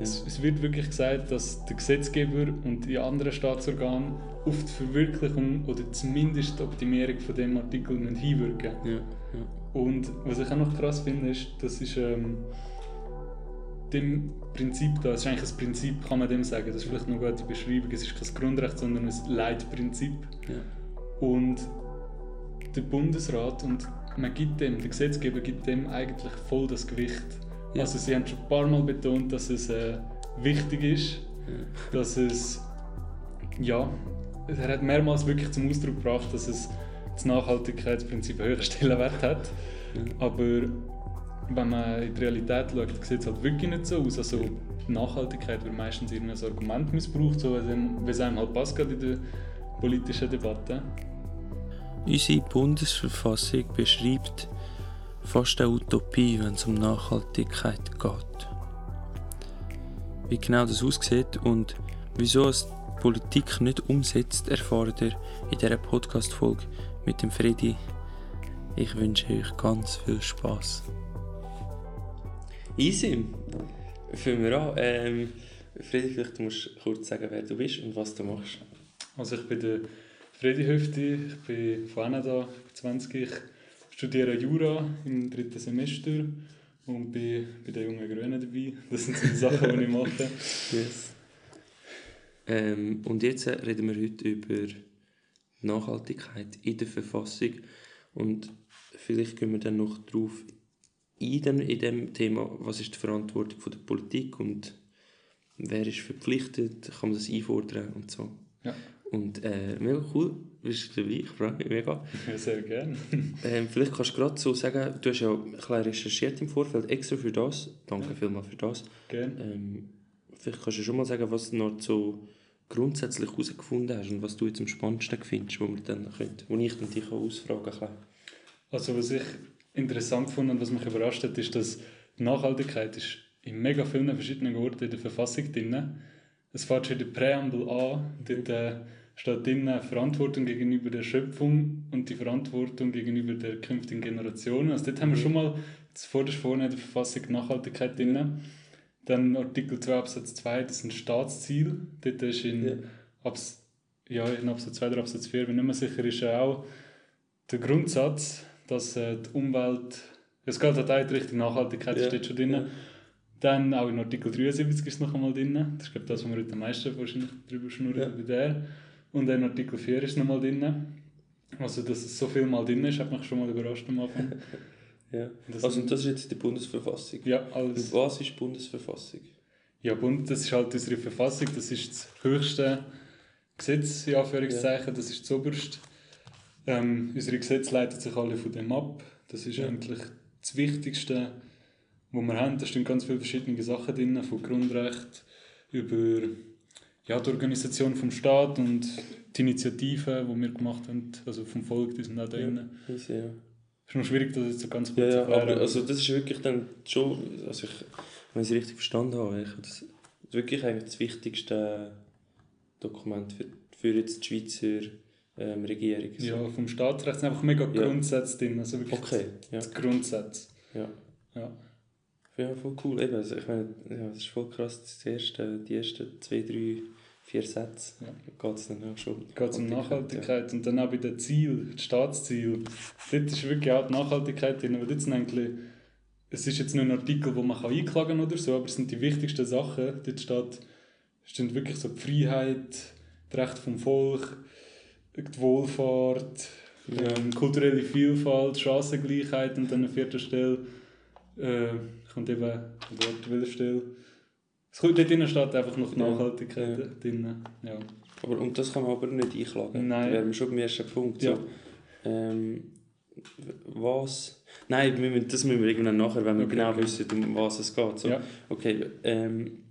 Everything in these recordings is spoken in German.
Es, es wird wirklich gesagt, dass der Gesetzgeber und die anderen Staatsorgane auf die Verwirklichung oder zumindest die Optimierung von dem Artikel müssen hinwirken Ja, ja. Und was ich auch noch krass finde, ist, das ist ähm, dem Prinzip da, das ist eigentlich ein Prinzip, kann man dem sagen, das ist vielleicht noch eine gute Beschreibung, es ist kein Grundrecht, sondern ein Leitprinzip. ja. Und der Bundesrat und man gibt dem, der Gesetzgeber gibt dem eigentlich voll das Gewicht. Ja. Also sie haben schon ein paar Mal betont, dass es äh, wichtig ist, Ja. dass es ja, er hat mehrmals wirklich zum Ausdruck gebracht, dass es das Nachhaltigkeitsprinzip einen höheren Stellenwert hat. Ja. Aber wenn man in die Realität schaut, sieht es halt wirklich nicht so aus. Also die Nachhaltigkeit wird meistens irgendein Argument missbraucht, so wie es einem halt passt, gerade in der politischen Debatte. Unsere Bundesverfassung beschreibt fast eine Utopie, wenn es um Nachhaltigkeit geht. Wie genau das aussieht und wieso es die Politik nicht umsetzt, erfahrt ihr in dieser Podcast-Folge mit dem Freddy. Ich wünsche euch ganz viel Spaß. Easy. Fangen wir an. Ähm, Freddy, vielleicht musst du kurz sagen, wer du bist und was du machst. Also ich bin der Freddy Höfti, ich bin von Kanada, bin 20, ich studiere Jura im dritten Semester und bin bei den jungen Grünen dabei. Das sind so die Sachen, die ich mache. Yes. Ähm, und jetzt reden wir heute über Nachhaltigkeit in der Verfassung und vielleicht gehen wir dann noch darauf ein dann in dem Thema, was ist die Verantwortung von der Politik und wer ist verpflichtet, kann man das einfordern und so. Ja. Und äh, mega cool, bist du dabei, ich freue mich mega. Sehr gerne. Ähm, vielleicht kannst du gerade so sagen, du hast ja ein bisschen recherchiert im Vorfeld, extra für das, danke Ja. vielmals für das. gerne. Ähm, vielleicht kannst du schon mal sagen, was du noch so grundsätzlich herausgefunden hast und was du jetzt am spannendsten findest, wo, wir dann können, wo ich dann dich auch ausfragen kann. Also was ich interessant fand und was mich überrascht hat, ist, dass die Nachhaltigkeit ist in mega vielen verschiedenen Orten in der Verfassung drin. Es fängt schon in der Präambel an, dort äh, steht drin Verantwortung gegenüber der Schöpfung und die Verantwortung gegenüber der künftigen Generationen. Also dort haben wir schon mal zuvorderst vorne in der Verfassung Nachhaltigkeit drin. Dann Artikel 2 Absatz 2, das sind Staatsziele. Dort ist in, Ja. Abs ja, in Absatz 2 oder Absatz 4, bin nicht mehr sicher, ist ja auch der Grundsatz, dass äh, die Umwelt, es geht halt auch in Richtung Nachhaltigkeit, Ja. steht schon drin. Ja. Dann auch in Artikel 73 ist es noch einmal drin. Das ist glaube ich, das, wo wir heute am meisten wahrscheinlich drüber schnurren Ja. bei der. Und dann Artikel 4 ist noch mal drin. Also, dass es so viel mal drin ist, hat mich schon mal überrascht am Anfang. Ja. Das also sind- das ist jetzt die Bundesverfassung. Ja, Und alles. was ist die Bundesverfassung? Ja, Bund, das ist halt unsere Verfassung, das ist das höchste Gesetz, in Anführungszeichen, das ist das oberste. Ähm, unsere Gesetze leiten sich alle von dem ab. Das ist Ja. eigentlich das Wichtigste, was wir haben. Da stehen ganz viele verschiedene Sachen drin, von Grundrecht über ja, die Organisation vom Staat und die Initiativen, die wir gemacht haben, also vom Volk, die sind auch da Ja. drin. Easy, ja. Ist noch schwierig, das jetzt so ganz kurz Ja, zu ja, erklären. aber also das ist wirklich dann schon, also ich, wenn ich es richtig verstanden habe, ich, das ist wirklich eigentlich das wichtigste Dokument für, für jetzt die Schweizer ähm, Regierung. So. ja, vom Staatsrecht sind einfach mega Ja. Grundsätze drin, also wirklich Okay, ja. die Grundsätze. ja. Ja. Ja, voll cool. Eben, also ich meine, ja, das ist voll krass, das erste, die ersten zwei, drei, vier Sätze Ja. geht es dann auch schon. geht es um Nachhaltigkeit und dann auch bei den Zielen, die Staatsziele. Dort ist wirklich auch die Nachhaltigkeit drin, dort sind eigentlich, es ist jetzt nicht ein Artikel, wo man kann einklagen kann oder so, aber es sind die wichtigsten Sachen. Dort steht, steht wirklich so die Freiheit, das Recht vom Volk, die Wohlfahrt, Ja. ähm, kulturelle Vielfalt, Chancengleichheit und dann an vierter Stelle äh, kommt eben, an welcher Stelle? Es kommt dort drin steht einfach noch. Nachhaltigkeit Ja. drin. Ja. Aber, und das kann man aber nicht einklagen. Nein. Da wären wir schon beim ersten Punkt. Ja. So. Ähm, was? Nein, wir müssen, das müssen wir irgendwann nachher, wenn wir Okay, genau wissen, um was es geht. So. Ja. Okay, ähm,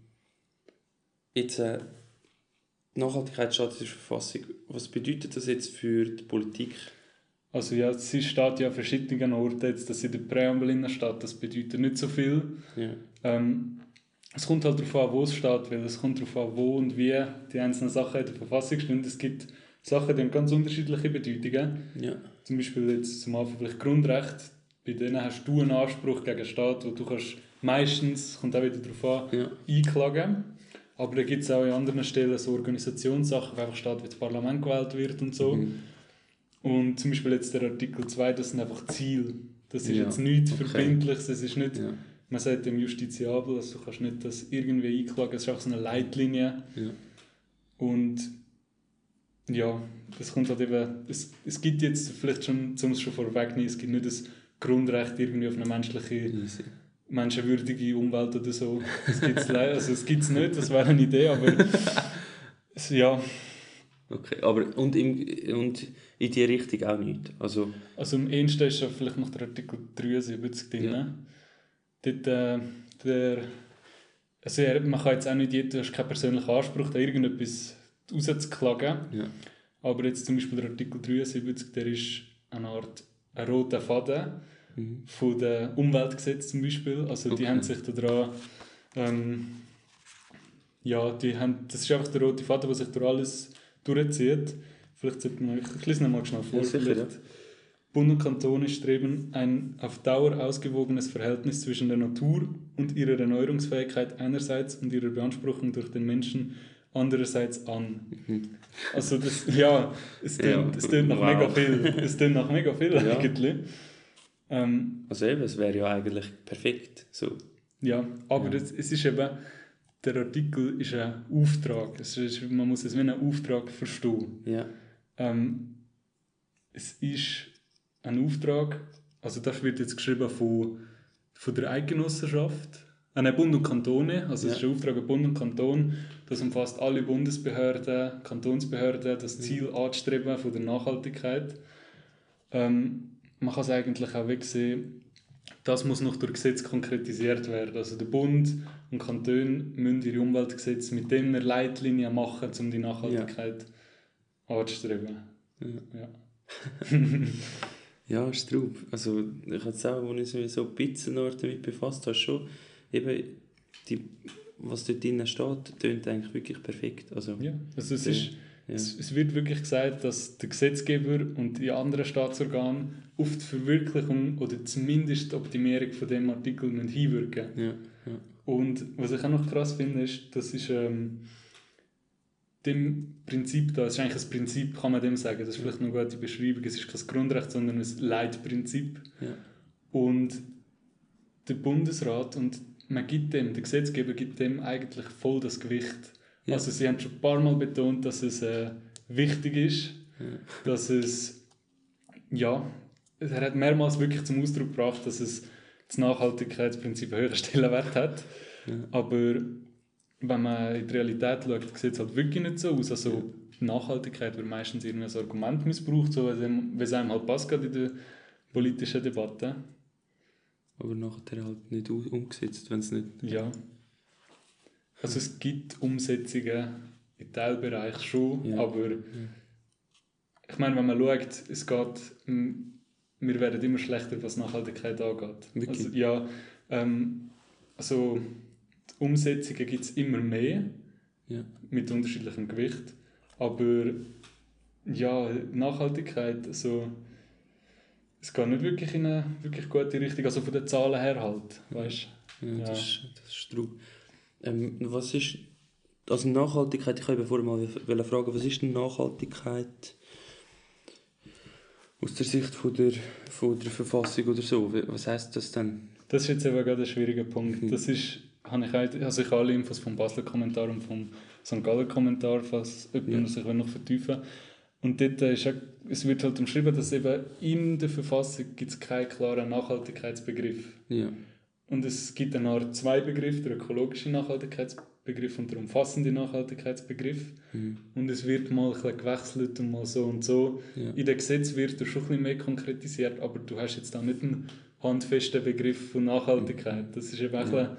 jetzt äh, Nachhaltigkeit steht in der Verfassung. Was bedeutet das jetzt für die Politik? Also ja, sie steht ja an verschiedenen Orten, jetzt, dass in der Präambel steht, das bedeutet nicht so viel. Ja. Ähm, es kommt halt darauf an, wo es steht, weil es kommt darauf an, wo und wie die einzelnen Sachen in der Verfassung stehen. Es gibt Sachen, die haben ganz unterschiedliche Bedeutungen. Ja. Zum Beispiel jetzt zum Anfang vielleicht Grundrecht. Bei denen hast du einen Anspruch gegen den Staat, wo du kannst meistens, kommt auch wieder darauf an, Ja. einklagen. Aber da gibt es auch an anderen Stellen so Organisationssachen, wo einfach steht, wie das Parlament gewählt wird und so. Mhm. Und zum Beispiel jetzt der Artikel 2, das sind einfach Ziele. Das ist Ja, jetzt nichts okay. Verbindliches, es ist nicht, Ja. man sagt dem Justiziabel, also du kannst nicht das irgendwie einklagen, es ist einfach so eine Leitlinie. Ja. Und ja, das kommt halt eben, es, es gibt jetzt vielleicht schon, um es schon vorwegnehmen, es gibt nicht das Grundrecht irgendwie auf eine menschliche, Easy. menschenwürdige Umwelt oder so. Das also es gibt es nicht, das wäre eine Idee, aber es, ja, Okay, aber und, im, und in die Richtung auch nicht. Also, also am ehesten ist ja vielleicht noch der Artikel 73 drin. Ja. Dort, äh, der, also man kann jetzt auch nicht, du hast keinen persönlichen Anspruch, da irgendetwas rauszuklagen. ja. Aber jetzt zum Beispiel der Artikel 73, der ist eine Art ein roter Faden Mhm. von den Umweltgesetzen zum Beispiel. Also die Okay. haben sich daran, ähm, ja, die haben, das ist einfach der rote Faden, der sich durch alles durchzieht. Vielleicht sollte man, ich lese mal schnell vor. Ja, sicher, vielleicht. Bund und Kantone streben ein auf Dauer ausgewogenes Verhältnis zwischen der Natur und ihrer Erneuerungsfähigkeit einerseits und ihrer Beanspruchung durch den Menschen andererseits an. Also das, ja, es Mhm. Ja, tönt, es tönt nach wow. mega viel. Es tönt nach mega viel Ja. eigentlich. Ähm, Also eben, es wäre ja eigentlich perfekt. So. ja, aber Ja. Es, es ist eben, der Artikel ist ein Auftrag. Es ist, man muss es wie einen Auftrag verstehen. Ja. Ähm, es ist ein Auftrag, also das wird jetzt geschrieben von, von der Eidgenossenschaft, äh, nein, Bund und Kantone, also es Ja. ist ein Auftrag an Bund und Kanton, das umfasst alle Bundesbehörden, Kantonsbehörden, das Ziel anzustreben von der Nachhaltigkeit. Ähm, man kann es eigentlich auch wegsehen, das muss noch durch Gesetz konkretisiert werden. Also der Bund und Kantone müssen ihre Umweltgesetze mit dem eine Leitlinie machen, um die Nachhaltigkeit anzustreben. Ja. Ja. Ja, ist drauf. Also ich habe es auch, als ich mich so ein bisschen damit befasst habe, schon eben, die, was dort drin steht, tönt eigentlich wirklich perfekt. Also, Ja, also es, Ja. ist, ja. es, es wird wirklich gesagt, dass der Gesetzgeber und die anderen Staatsorgane auf die Verwirklichung oder zumindest die Optimierung von dem Artikel müssen hinwirken Ja, ja. Und was ich auch noch krass finde, ist, das ist ähm, dem Prinzip da, es ist eigentlich ein Prinzip, kann man dem sagen, das ist vielleicht eine gute Beschreibung, es ist kein Grundrecht, sondern ein Leitprinzip. Ja. Und der Bundesrat und man gibt dem, der Gesetzgeber gibt dem eigentlich voll das Gewicht. Ja. Also sie haben schon ein paar Mal betont, dass es äh, wichtig ist, Ja. dass es, ja, er hat mehrmals wirklich zum Ausdruck gebracht, dass es das Nachhaltigkeitsprinzip einen höheren Stellenwert hat. Ja. Aber wenn man in die Realität schaut, sieht es halt wirklich nicht so aus. Also Nachhaltigkeit wird meistens irgendwie als Argument missbraucht, so wie es- einem halt passt, gerade in der politischen Debatte. Aber nachher halt nicht umgesetzt, wenn es nicht... Ja. Also es gibt Umsetzungen in Teilbereichen schon, Ja. aber ich meine, wenn man schaut, es geht, wir werden immer schlechter, was Nachhaltigkeit angeht. Wirklich? Also, ja, ähm, also Umsetzungen gibt es immer mehr Ja. mit unterschiedlichem Gewicht, aber ja, Nachhaltigkeit, also es geht nicht wirklich in eine wirklich gute Richtung, also von den Zahlen her halt, weißt Ja, Ja. Das, ist, das ist true. Ähm, was ist... Also Nachhaltigkeit, ich habe vorher mal fragen, was ist denn Nachhaltigkeit aus der Sicht von der, von der Verfassung oder so? Was heißt das denn? Das ist jetzt eben gerade ein schwieriger Punkt. Mhm. Das ist, habe ich, auch- also ich habe alle Infos vom Basler Kommentar und vom St. Galler Kommentar, falls jemand Ja. sich will noch vertiefen Und dort äh, ist auch, es wird halt umschrieben, dass eben in der Verfassung gibt es keinen klaren Nachhaltigkeitsbegriff. Ja. Und es gibt eine Art zwei Begriffe, der ökologische Nachhaltigkeitsbegriff und der umfassende Nachhaltigkeitsbegriff. Mhm. Und es wird mal ein bisschen gewechselt und mal so und so. Ja. In dem Gesetz wird er schon ein bisschen mehr konkretisiert, aber du hast jetzt auch nicht einen handfesten Begriff von Nachhaltigkeit. Das ist eben auch ein bisschen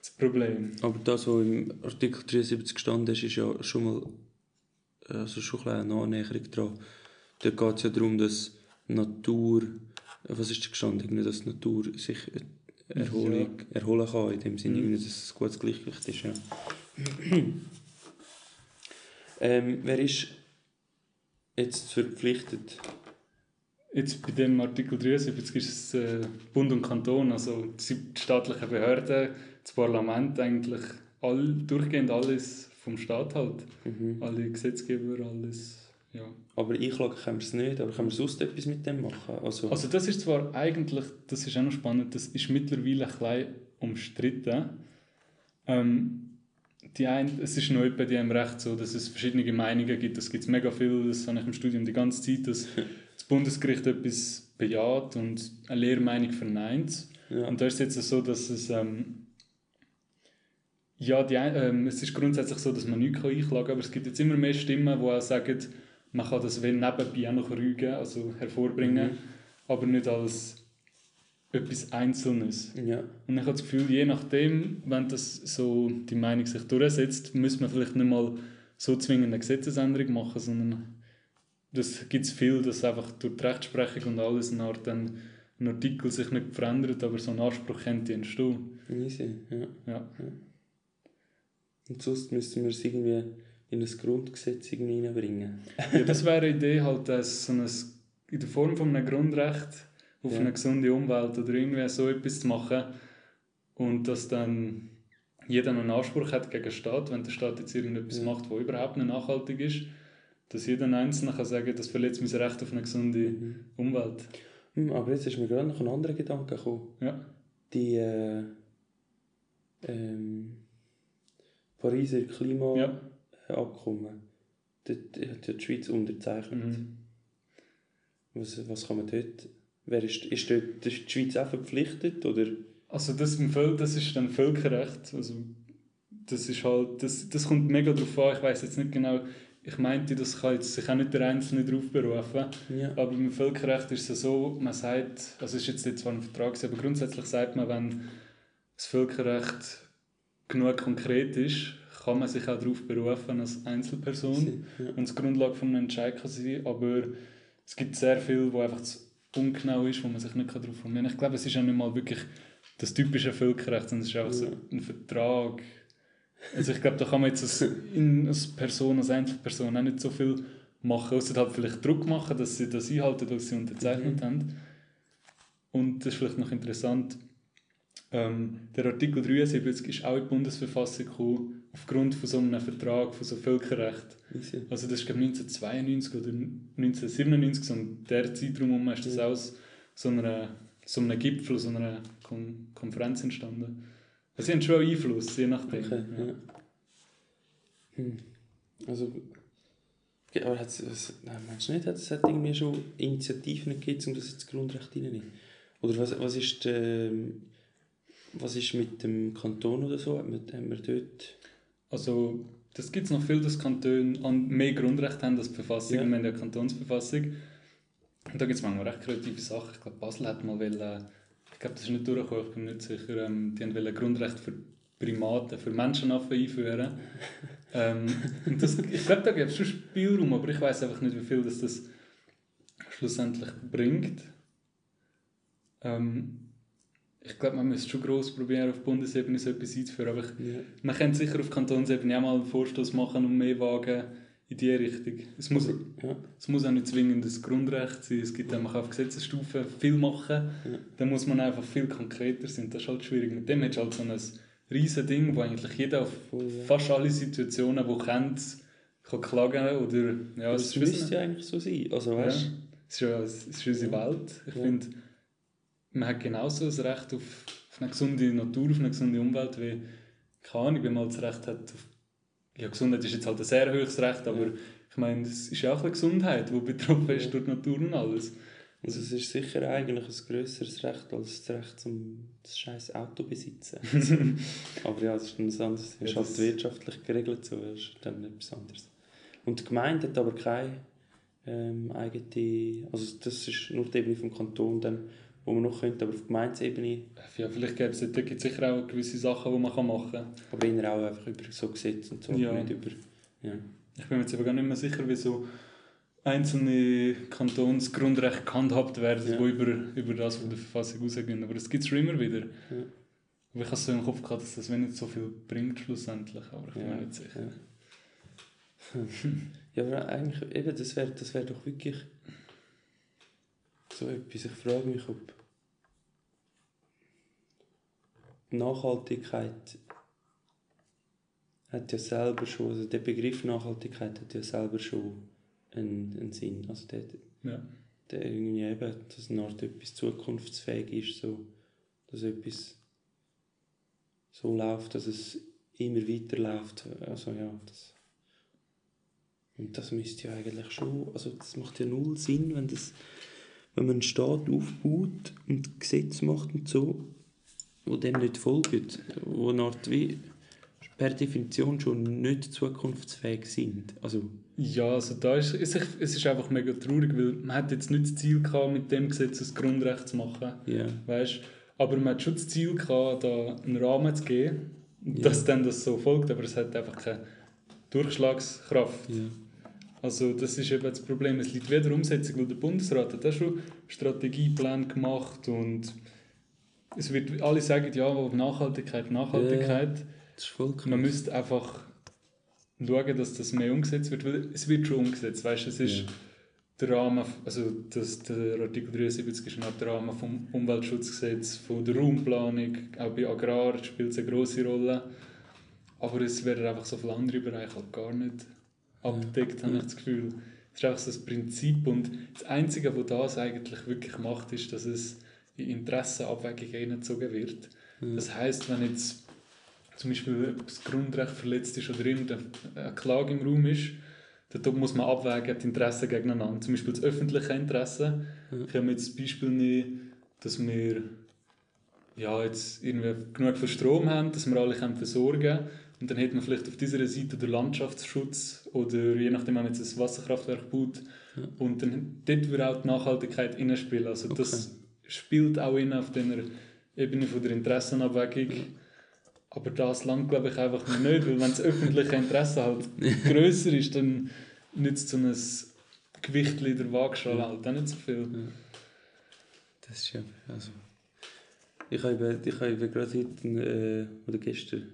das Problem. Aber das, was im Artikel 73 gestanden ist, ist ja schon mal also schon ein eine Annäherung dran. Da geht es ja darum, dass Natur, was ist da gestanden, dass Natur sich Erholung, erholen kann, in dem Sinne, Mhm. dass es ein gutes Gleichgewicht ist. Ja. ähm, wer ist jetzt verpflichtet, Jetzt bei dem Artikel 73 ist es äh, Bund und Kanton, also die staatlichen Behörden, das Parlament eigentlich all, durchgehend alles vom Staat halt. Mhm. Alle Gesetzgeber, alles. Ja. Aber einklagen können wir es nicht, aber können wir sonst etwas mit dem machen? Also, Also das ist zwar eigentlich, das ist auch noch spannend, das ist mittlerweile ein bisschen umstritten. Ähm, die ein, es ist noch die haben recht so, dass es verschiedene Meinungen gibt. Das gibt es mega viel, das habe ich im Studium die ganze Zeit, dass das Bundesgericht etwas bejaht und eine Lehrmeinung verneint. ja. Und da ist es jetzt so, dass es ähm, ja, die, ähm, es ist grundsätzlich so, dass man nichts einklagen kann, aber es gibt jetzt immer mehr Stimmen, die auch sagen, man kann das wenn nebenbei auch noch rügen, also hervorbringen, Mhm. aber nicht als etwas Einzelnes. ja. Und ich habe das Gefühl, je nachdem, wenn das so die Meinung sich durchsetzt, müsste man vielleicht nicht mal so zwingend eine Gesetzesänderung machen, sondern das gibt es viel, dass einfach durch die Rechtsprechung und alles eine Art dann ein Artikel sich nicht verändert, aber so ein Anspruch könnte entstehen. Easy, ja. Ja. Und sonst müssen wir es irgendwie in ein Grundgesetz irgendwie reinbringen. ja, das wäre eine Idee, halt als so ein, in der Form von einem Grundrecht auf Ja. eine gesunde Umwelt oder irgendwie so etwas zu machen und dass dann jeder einen Anspruch hat gegen den Staat, wenn der Staat jetzt irgendetwas Ja. macht, was überhaupt nicht nachhaltig ist, dass jeder Einzelne kann sagen, das verletzt mein Recht auf eine gesunde Mhm. Umwelt. Hm, aber jetzt ist mir gerade noch ein anderer Gedanke gekommen. Ja. Die äh, ähm, Pariser Klimaabkommen, Ja. Dort hat ja die Schweiz unterzeichnet. Mhm. Was, was kann man dort... Wer ist, ist dort ist die Schweiz auch verpflichtet? Oder? Also das, das ist dann Völkerrecht. Also das ist halt, das, das kommt mega drauf an. Ich weiß jetzt nicht genau. Ich meinte, das kann jetzt sich auch nicht der Einzelne darauf berufen. Ja. Aber im Völkerrecht ist es so, man sagt, also es ist jetzt nicht zwar ein Vertrag, aber grundsätzlich sagt man, wenn das Völkerrecht genug konkret ist, kann man sich auch darauf berufen als Einzelperson Ja. und die Grundlage von einem Entscheid kann sein, aber es gibt sehr viel, wo einfach zu ungenau ist, wo man sich nicht darauf formulieren kann. Ich glaube, es ist auch nicht mal wirklich das typische Völkerrecht, sondern es ist einfach so ein Vertrag. Also ich glaube, da kann man jetzt als, in, als Person, als Einzelperson auch nicht so viel machen, außer halt vielleicht Druck machen, dass sie das einhalten, was sie unterzeichnet Mhm. haben. Und das ist vielleicht noch interessant, ähm, der Artikel 73 ist auch in die Bundesverfassung gekommen, aufgrund von so einem Vertrag, von so Völkerrecht. Easy. Also das ist glaube 1992 oder 1997, so in der Zeitraum herum ist das Ja. aus so, einer, so einem Gipfel, so einer Kon Konferenz entstanden. Also sie haben schon Einfluss, je nachdem. Okay, ja. ja. Hm. Also, aber hat's, was, nein, meinst du nicht, hat es hat irgendwie schon Initiativen gegeben, um das ins Grundrecht reinzunehmen? Oder was, was ist ähm, was ist mit dem Kanton oder so? Haben wir, haben wir dort... Also das gibt es noch viel, dass Kantone an mehr Grundrecht haben als die Verfassung. Ja. Wir haben ja eine Kantonsverfassung. Und da gibt es manchmal recht kreative Sachen. Ich glaube, Basel hat mal wollen, ich glaube, das ist nicht durchgekommen, ich bin nicht sicher, ähm, die haben wollen Grundrecht für Primaten, für Menschenaffen einführen. ähm, und das, ich glaube, da gibt es schon Spielraum, aber ich weiß einfach nicht, wie viel das, das schlussendlich bringt. Ähm, ich glaube, man müsste schon gross probieren, auf Bundesebene so etwas einzuführen, aber ich Ja. man könnte sicher auf Kantonsebene auch mal einen Vorstoß machen und mehr wagen in die Richtung. Es muss, Ja. es muss auch nicht zwingend ein Grundrecht sein. Es gibt man kann auf Gesetzesstufe viel machen. Ja. Dann muss man einfach viel konkreter sein. Das ist halt schwierig. Mit dem hast du halt so ein riesen Ding, wo eigentlich jeder auf ja. fast alle Situationen, die kennt, kann klagen oder ja, es das müsste ja eigentlich so sein. Also, ja, weißt es ist ja es ist unsere Welt. Ich Ja. finde, man hat genauso das Recht auf, auf eine gesunde Natur, auf eine gesunde Umwelt, wie, keine Ahnung, wie man das Recht hat auf, ja, Gesundheit ist jetzt halt ein sehr hohes Recht, aber Ja. ich meine, es ist ja auch eine Gesundheit, die betroffen ist Ja. durch die Natur und alles. Also es ist sicher eigentlich ein grösseres Recht als das Recht zum das scheiß Auto besitzen. Aber ja, das ist ein anderes. Das ist Ja, halt wirtschaftlich geregelt so, ist dann etwas anderes. Und die Gemeinde hat aber keine ähm, eigene, also das ist nur die Ebene vom Kanton dann, wo man noch könnte, aber auf Gemeindeebene, Ja, vielleicht gäbe es da gibt's sicher auch gewisse Sachen, die man kann machen kann. aber eher auch einfach über so Gesetze und so, Ja. nicht über, ja. Ich bin mir jetzt aber gar nicht mehr sicher, wie so einzelne Kantonsgrundrechte gehandhabt werden, Ja. die über, über das von der Verfassung rausgehen. Aber das gibt es schon immer wieder. Ja. Aber ich habe so im Kopf gehabt, dass das nicht so viel bringt schlussendlich, aber ich bin Ja, mir nicht sicher. Ja. ja, aber eigentlich, eben, das wäre das wär doch wirklich. so etwas. Ich frage mich, ob Nachhaltigkeit hat ja selber schon, also der Begriff Nachhaltigkeit hat ja selber schon einen, einen Sinn. Also der, Ja. der irgendwie eben, dass eine Art etwas zukunftsfähig ist, so, dass etwas so läuft, dass es immer weiterläuft. Also ja, das und das müsste ja eigentlich schon, also das macht ja null Sinn, wenn das, wenn man einen Staat aufbaut und Gesetze macht und so, wo dem nicht folgen, Art wie per Definition schon nicht zukunftsfähig sind. Also Ja, also da ist, ist, es ist einfach mega traurig, weil man hat jetzt nicht das Ziel gehabt, mit dem Gesetz ein Grundrecht zu machen, ja, weißt? Aber man hat schon das Ziel gehabt, da einen Rahmen zu geben, Ja. dass dann das so folgt, aber es hat einfach keine Durchschlagskraft. ja, Also das ist eben das Problem. Es liegt weder Umsetzung, weil der Bundesrat hat auch schon Strategieplan gemacht und es wird alle sagen, ja, Nachhaltigkeit, Nachhaltigkeit. das ist voll krass. Man müsste einfach schauen, dass das mehr umgesetzt wird, weil es wird schon umgesetzt. Weißt, es ist Ja. der Rahmen, also das, der Artikel 73 ist noch der Rahmen vom Umweltschutzgesetz, von der Raumplanung, auch bei Agrar spielt es eine große Rolle. Aber es werden einfach so viele andere Bereiche halt gar nicht abgedeckt, habe ich das Gefühl. Es ist einfach so das Prinzip und das Einzige, was das eigentlich wirklich macht, ist, dass es in Interessenabwägungen hineingezogen wird. Das heißt, wenn jetzt zum Beispiel das Grundrecht verletzt ist oder irgendeine Klage im Raum ist, dann muss man abwägen, die Interessen gegeneinander. Zum Beispiel das öffentliche Interesse. Ich habe jetzt das Beispiel nehmen, dass wir ja, jetzt irgendwie genug viel Strom haben, dass wir alle können versorgen können. Und dann hätte man vielleicht auf dieser Seite den Landschaftsschutz oder je nachdem, wenn man jetzt ein Wasserkraftwerk baut. Und dann dort wird auch die Nachhaltigkeit hineinspielen. Also das spielt auch in auf der Ebene von der Interessenabwägung. Aber das langt, glaube ich, einfach nicht, weil wenn das öffentliche Interesse halt grösser ist, dann nützt so ein Gewicht in der Waagschale halt auch nicht so viel. Das ist ja, also... Ich habe, ich habe gerade heute, äh, oder gestern,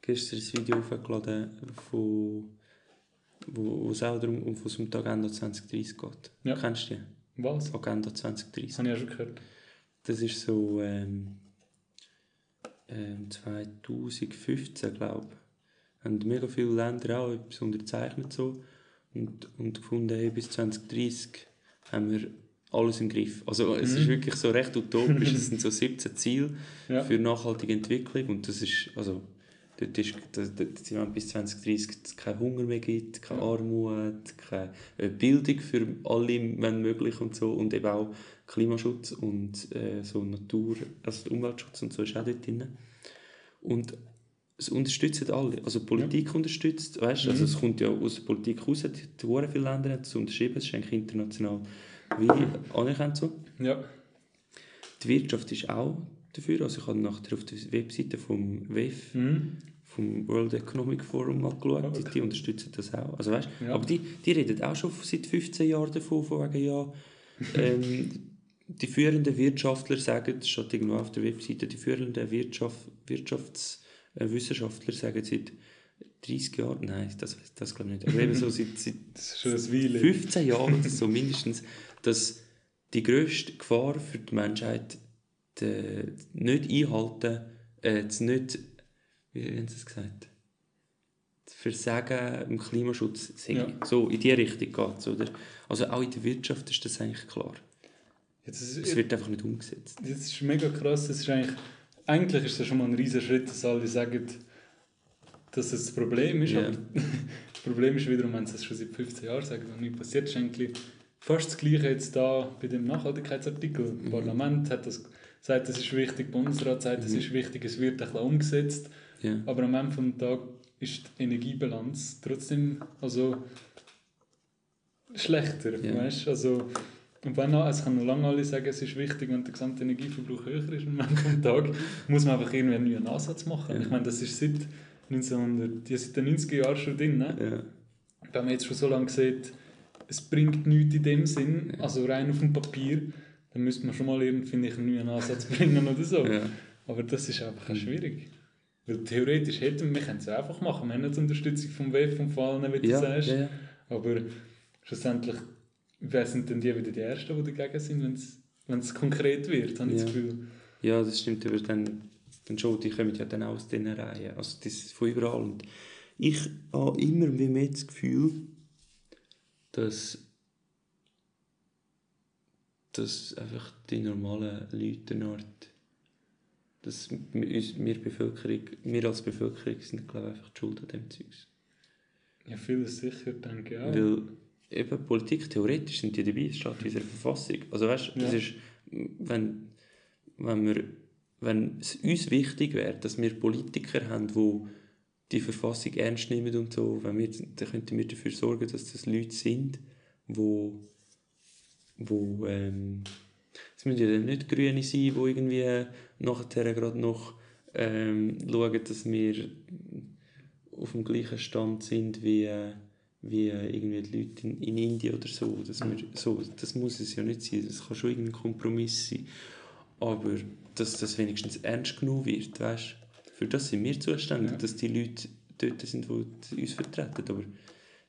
gestern ein Video aufgeladen, von, wo, wo es auch darum, um um die Agenda 2030 geht. Ja. Kennst du die? Was? Agenda 2030. Das habe ich ja schon gehört. Das ist so ähm, ähm, 2015, glaube ich. Haben mega viele Länder auch etwas unterzeichnet so und, und gefunden, hey, bis 2030 haben wir alles im Griff. Also es ist wirklich so recht utopisch. Es sind so 17 Ziele Ja. für nachhaltige Entwicklung und das ist, also dort ist, das, das, sie wollen bis 2030 dass es keinen Hunger mehr gibt, keine Armut, keine äh, Bildung für alle, wenn möglich und so und eben auch Klimaschutz und äh, so Natur, also Umweltschutz und so ist auch dort drin. Und es unterstützen alle, also die Politik unterstützt, weißt, also es kommt ja aus der Politik raus, die, die hure viele Länder haben es unterschrieben, es ist eigentlich international wie anerkannt so. Ja. Die Wirtschaft ist auch dafür. Also ich habe nachher auf der Webseite vom WEF, Mhm. Vom World Economic Forum mal geschaut. Ah, Die, okay. die unterstützen das auch. Also weißt, Ja. Aber die, die reden auch schon seit 15 Jahren davon, von wegen, ja, ähm, die führenden Wirtschaftler sagen, das steht irgendwo auf der Webseite, die führenden Wirtschaft, Wirtschaftswissenschaftler sagen seit 30 Jahren, nein, das, das glaube ich nicht, aber eben so seit, seit Das ist schon ein Weile. 15 Jahre oder so mindestens, dass die grösste Gefahr für die Menschheit die, nicht einhalten, äh, das nicht, wie haben sie es gesagt, das Versagen im Klimaschutz. Ja. So in die Richtung geht es, oder? Also auch in der Wirtschaft ist das eigentlich klar. Jetzt Es wird einfach nicht umgesetzt. das ist mega krass. Das ist eigentlich, eigentlich ist das schon mal ein riesiger Schritt, dass alle sagen, dass es das Problem ist. Ja. Aber das Problem ist wiederum, wenn sie es schon seit 15 Jahren sagen und nichts passiert, ist eigentlich fast das Gleiche jetzt da bei dem Nachhaltigkeitsartikel. Das Parlament hat das gesagt, das ist wichtig, der Bundesrat sagt, das ist wichtig, es wird ein bisschen umgesetzt. Ja. Aber am Ende des Tages ist die Energiebilanz trotzdem also schlechter. Ja. Weißt? Also, und wenn auch, es kann noch lange alle sagen, es ist wichtig, wenn der gesamte Energieverbrauch höher ist am Ende des Tages, muss man einfach irgendwie einen neuen Ansatz machen. Ja. Ich meine, das ist seit 1900, die sind in den 90er Jahren schon drin. Ne? Ja. Wenn man jetzt schon so lange sieht, es bringt nichts in dem Sinn, also rein auf dem Papier, dann müsste man schon mal irgendwie, einen neuen Ansatz bringen oder so. Ja. Aber das ist einfach auch schwierig. Weil theoretisch hätten wir, wir können es einfach machen, wir haben nicht die Unterstützung vom WEF und von allen, wie du Ja, sagst. ja, ja. Aber schlussendlich wer sind denn die wieder die Ersten, die dagegen sind, wenn es konkret wird, habe ich Ja. das Gefühl. Ja, das stimmt, aber dann, dann schon, die kommen ja dann auch aus diesen Reihen, also das ist von überall. Und ich habe immer wie mehr das Gefühl, dass, dass einfach die normalen Leute eine Art, dass wir, Bevölkerung, wir als Bevölkerung sind, glaube ich, einfach die Schuld an dem Zeugs. Ja, vieles sicher, denke ich auch. Weil eben Politik, theoretisch sind die dabei, es steht in unserer Verfassung. Also weißt du, das Ja. ist, wenn, wenn, wir, wenn es uns wichtig wäre, dass wir Politiker haben, die die Verfassung ernst nehmen und so, wenn wir, dann könnten wir dafür sorgen, dass das Leute sind, wo, wo ähm, es müssen ja dann nicht Grüne sein, die irgendwie nachher gerade noch ähm, schauen, dass wir auf dem gleichen Stand sind wie, äh, wie äh, irgendwie die Leute in, in Indien oder so. Dass wir, so. Das muss es ja nicht sein, das kann schon irgendein Kompromiss sein. Aber dass das wenigstens ernst genommen wird, weißt Für das sind wir zuständig, Ja. dass die Leute dort sind, die uns vertreten. Aber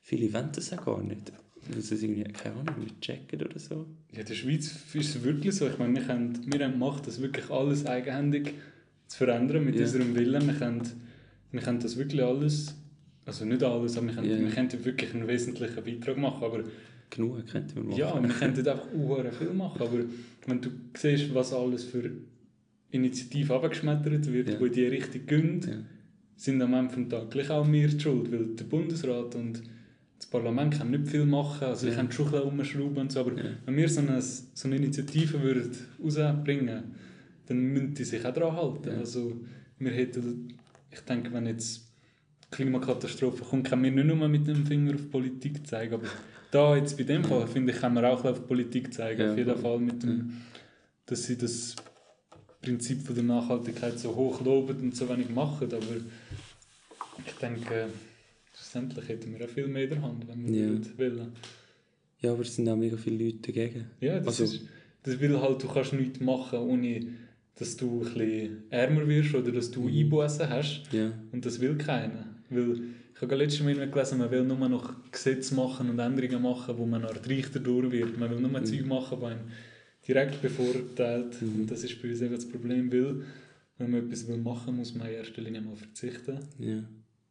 viele wollen das auch gar nicht. Sie es irgendwie, keine Ahnung, nicht checken oder so. Ja, in der Schweiz ist es wirklich so. Ich meine, wir haben, wir haben gemacht, das wirklich alles eigenhändig zu verändern mit Ja. unserem Willen. Wir können, wir können das wirklich alles, also nicht alles, aber wir können, Ja. wir können wirklich einen wesentlichen Beitrag machen. Aber Genug könnten wir machen. ja, wir könnten einfach unheuer viel machen. Aber wenn du siehst, was alles für Initiativen abgeschmettert wird, Ja. die in die Richtung gehen, Ja. sind am Ende des Tages gleich auch wir die schuld, weil der Bundesrat und das Parlament können nicht viel machen, also Ja. sie können schon ein bisschen umschrauben und so, aber Ja. wenn wir so eine, so eine Initiative würden rausbringen dann müssten die sich auch daran halten. Ja. Also wir hätten, ich denke, wenn jetzt Klimakatastrophe kommt, können wir nicht nur mit dem Finger auf Politik zeigen, aber da jetzt bei dem Fall, finde ich, können wir auch auf Politik zeigen, auf jeden. Fall mit dem, dass sie das Prinzip von der Nachhaltigkeit so hoch loben und so wenig machen, aber ich denke, schlussendlich hätten wir auch viel mehr in der Hand, wenn wir Ja. würden wollen. ja, aber es sind auch mega viele Leute dagegen. Ja, das Also- ist, das will halt, du kannst nichts machen, ohne dass du ein bisschen ärmer wirst oder dass du Mhm. Einbußen hast. Ja, Und das will keiner. Weil ich habe letztes Mal gelesen, man will nur noch Gesetze machen und Änderungen machen, wo man Art Richter durch wird. Man will nur Mhm. Zeug machen, die einem direkt bevorteilt. Mhm. Und das ist bei uns eben das Problem, weil wenn man etwas will machen muss man in erster Linie mal verzichten. ja.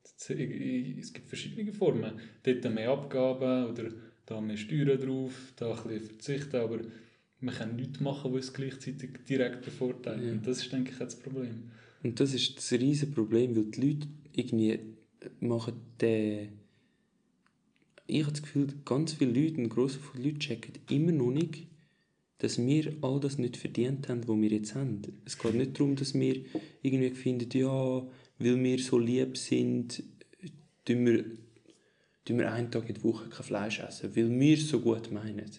Es gibt verschiedene Formen. Dort mehr Abgaben oder da mehr Steuern drauf, da ein bisschen verzichten, aber man kann nichts machen, was gleichzeitig direkt bevorteilt. Ja. Und das ist, denke ich, das Problem. Und das ist das riesige Problem, weil die Leute irgendwie machen den... Ich habe das Gefühl, ganz viele Leute, ein grosser Teil der Leute checken immer noch nicht, dass wir all das nicht verdient haben, was wir jetzt haben. Es geht nicht darum, dass wir irgendwie finden, ja, weil wir so lieb sind, tun wir, tun wir einen Tag in der Woche kein Fleisch essen, weil wir es so gut meinen.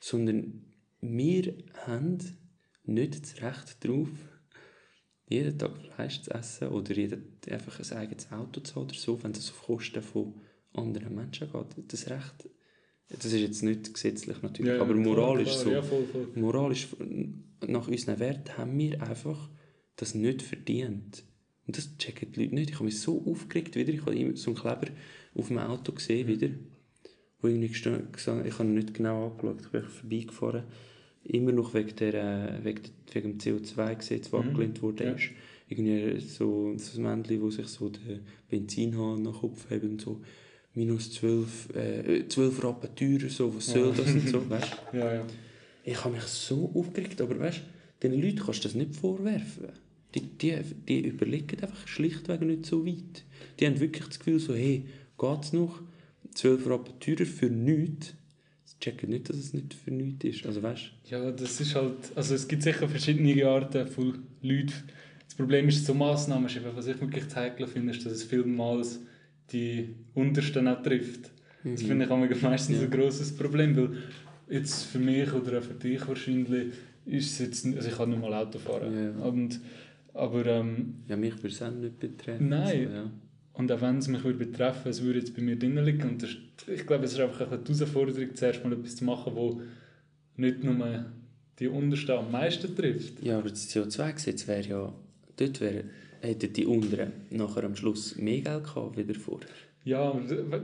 Sondern wir haben nicht das Recht darauf, jeden Tag Fleisch zu essen oder jeden, einfach ein eigenes Auto zu haben oder so, wenn das auf Kosten von anderen Menschen geht. Das Recht, das ist jetzt nicht gesetzlich natürlich, aber moralisch klar, so. Ja, voll, voll. Moralisch, nach unseren Werten haben wir einfach das nicht verdient. Und das checken die Leute nicht. Ich habe mich so aufgeregt wieder. Ich habe immer so einen Kleber auf dem Auto gesehen wieder, wo irgendwie gestanden, ich habe nicht genau angeschaut, ich bin vorbeigefahren. Immer noch wegen, der, äh, wegen, wegen dem CO2-Gesetz, das Mhm. abgelehnt wurde. Ja. ist. Irgendwie so, so ein Männchen, wo sich so den Benzinhahn nach Kopf hebt und so minus 12, äh, 12 Rappen teurer, so, was soll Ja. das und so, weißt Ja, ja. ich habe mich so aufgeregt, aber weißt den Leuten kannst du das nicht vorwerfen. Die, die, die überlegen einfach schlichtweg nicht so weit. Die haben wirklich das Gefühl, so, hey, geht's noch? 12 Rappen teurer für nichts. Sie checken nicht, dass es nicht für nichts ist. Also weißt Ja, das ist halt, also es gibt sicher verschiedene Arten von Leuten. Das Problem ist, so Massnahmen, eben, was ich wirklich heikel finde, ist, dass es vielmals die Untersten auch trifft. du? Das finde ich auch meistens Ja. ein grosses Problem, weil jetzt für mich oder auch für dich wahrscheinlich ist es jetzt, nicht- also ich kann nur mal Auto fahren. Ja. Und, aber, ähm, Ja, mich würde es auch nicht betreffen. Nein. So, ja. und auch wenn es mich würde betreffen es würde jetzt bei mir drinnen liegen. Und das, ich glaube, es ist einfach ein bisschen die Herausforderung, zuerst mal etwas zu machen, wo nicht nur die Untersten am meisten trifft. ja, aber das CO2-Gesetz wäre ja, dort wäre, hätten die Unteren nachher am Schluss mehr Geld gehabt, wieder vorher. Ja,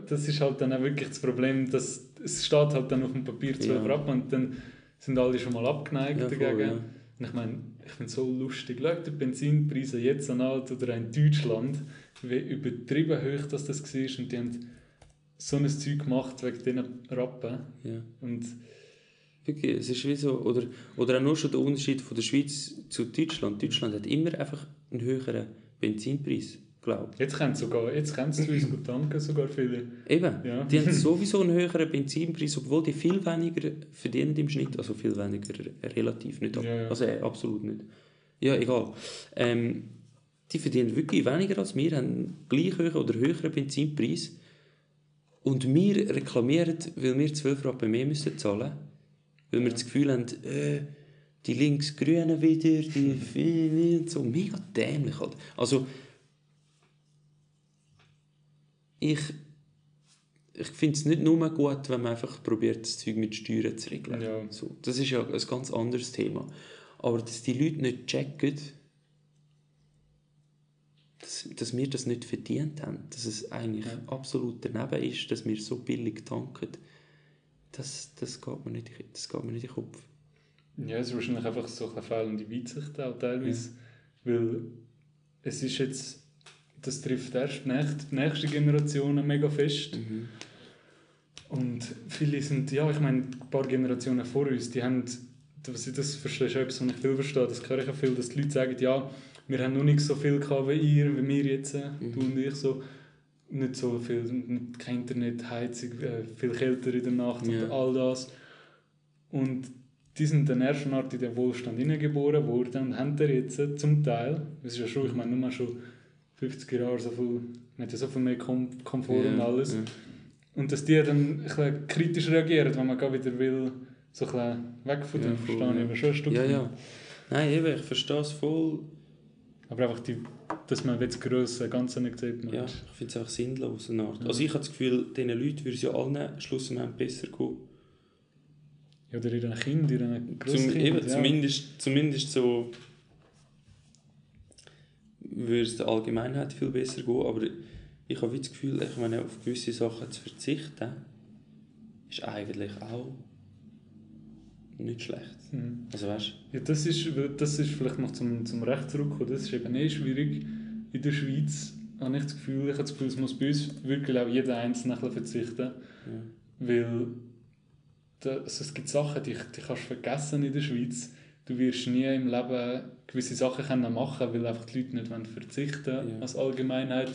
das ist halt dann auch wirklich das Problem, dass es steht halt dann auf dem Papier 12 ja. Rappen und dann sind alle schon mal abgeneigt ja, voll, dagegen. Ja. Und ich meine, ich finde es so lustig. Schau die Benzinpreise jetzt an Alt oder in Deutschland, wie übertrieben hoch das, das war. Und die haben so ein Zeug gemacht wegen diesen Rappen. Ja. Und Wirklich, es ist wie so, oder, oder auch nur schon der Unterschied von der Schweiz zu Deutschland. Deutschland hat immer einfach einen höheren Benzinpreis, glaube. Jetzt können sie sogar, jetzt können sie uns gut tanken, sogar viele. Eben, ja. die haben sowieso einen höheren Benzinpreis, obwohl die viel weniger verdienen im Schnitt, also viel weniger relativ, nicht, ja, ja. also äh, absolut nicht. Ja, egal. Ähm, die verdienen wirklich weniger als wir, haben gleich höheren oder höheren Benzinpreis. Und wir reklamieren, weil wir 12 Rappen mehr müssen zahlen müssen weil wir das Gefühl haben, äh, die Linksgrünen wieder, die und so. Mega dämlich halt. Also, ich, ich finde es nicht nur gut, wenn man einfach probiert, das Zeug mit Steuern zu regeln. Ja. So, das ist ja ein ganz anderes Thema. Aber dass die Leute nicht checken, dass, dass wir das nicht verdient haben, dass es eigentlich ja. absolut daneben ist, dass wir so billig tanken, das, das, geht mir nicht, das geht mir nicht in den Kopf. Ja, es ist wahrscheinlich einfach so eine fehlende Weitsicht auch teilweise, ja. weil es ist jetzt, das trifft erst die nächste, Generation mega fest. Mhm. Und viele sind, ja, ich meine, ein paar Generationen vor uns, die haben, was ich das verstehe, ist etwas, was ich viel verstehe, das höre ich auch viel, dass die Leute sagen, ja, wir haben noch nicht so viel gehabt wie ihr, wie wir jetzt, mhm. du und ich so nicht so viel, nicht, kein Internet, Heizung, äh, viel kälter in der Nacht yeah. und all das. Und die sind dann erst Art in den Wohlstand hineingeboren worden und haben dann jetzt zum Teil, das ist ja schon, ich meine, nur schon 50 Jahre so viel, man hat ja so viel mehr Kom Komfort yeah, und alles. Yeah. Und dass die dann ein kritisch reagieren, wenn man gar wieder will, so ein weg von dem, ja, verstehe ich aber schon ein Stück. Ja, ja. Nein, eben, ich verstehe es voll. Aber einfach, die, dass man das grosse Ganze nicht sieht. Ja, ich finde es auch sinnlos. Eine Art. Ja. Also ich habe das Gefühl, diesen Leuten würde es ja allen schlussendlich besser gehen. Ja, oder ihren Kind, ihren Großkind. Zum, eben, ja. zumindest, zumindest so würde es der Allgemeinheit viel besser gehen, aber ich habe das Gefühl, ich meine, auf gewisse Sachen zu verzichten, ist eigentlich auch nicht schlecht. Mhm. Also weißt ja, das ist, das ist vielleicht noch zum, zum Recht zurückkommen, das ist eben eh schwierig in der Schweiz, habe ich das Gefühl, ich habe das Gefühl, es muss bei uns wirklich auch jeder Einzelne verzichten, ja. weil da, also es gibt Sachen, die, die kannst du vergessen in der Schweiz, du wirst nie im Leben gewisse Sachen können machen, weil einfach die Leute nicht verzichten wollen als Allgemeinheit.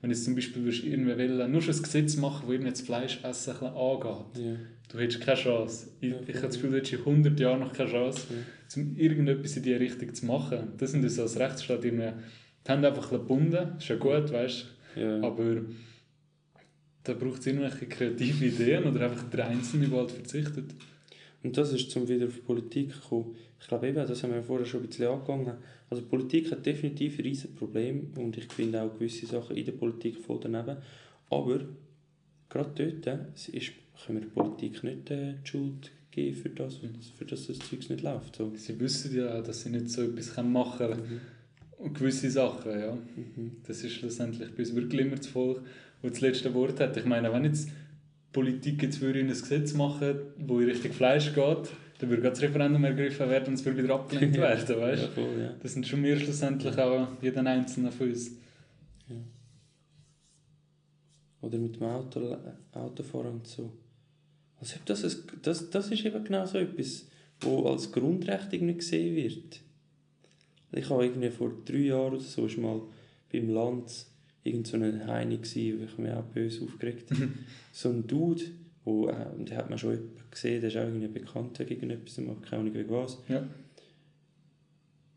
Wenn jetzt zum Beispiel würdest irgendwie wollen, nur schon ein Gesetz machen, das irgendwie das Fleischessen ein angeht, du hättest keine Chance. Ich, ich habe das Gefühl, du hättest in 100 Jahren noch keine Chance, ja. um irgendetwas in diese Richtung zu machen. Das sind uns als Rechtsstaat immer, die haben einfach gebunden, das ist ja gut, weißt ja. aber da braucht es irgendwelche kreative Ideen oder einfach der Einzelne, der halt verzichtet. Und das ist zum wieder auf die Politik gekommen. Ich glaube eben, das haben wir vorher schon ein bisschen angegangen. Also Politik hat definitiv ein riesiges Problem und ich finde auch gewisse Sachen in der Politik voll daneben. Aber gerade dort ist können wir der Politik nicht äh, die Schuld geben für das, für das das Zeug nicht läuft. So. Sie wissen ja dass sie nicht so etwas machen können. Mhm. Und gewisse Sachen, ja. Mhm. Das ist schlussendlich bis wirklich immer das Volk, das das letzte Wort hat. Ich meine, wenn jetzt Politik jetzt würde ein Gesetz machen, wo in Richtung Fleisch geht, dann würde das Referendum ergriffen werden und es würde wieder abgelehnt werden, weißt? ja, voll, ja. Das sind schon wir schlussendlich auch, jeden Einzelnen von uns. Ja. Oder mit dem Auto, Autofahren und so. Also das, ist, das, das ist eben genau so etwas, wo als Grundrecht irgendwie gesehen wird. Ich habe irgendwie vor drei Jahren oder so mal beim Land irgend so Heini gsi, ich mich auch böse aufgeregt. so ein Dude, wo, äh, den hat man schon gesehen, der ist auch irgendwie bekannt wegen etwas, aber keine Ahnung wegen was. Ja.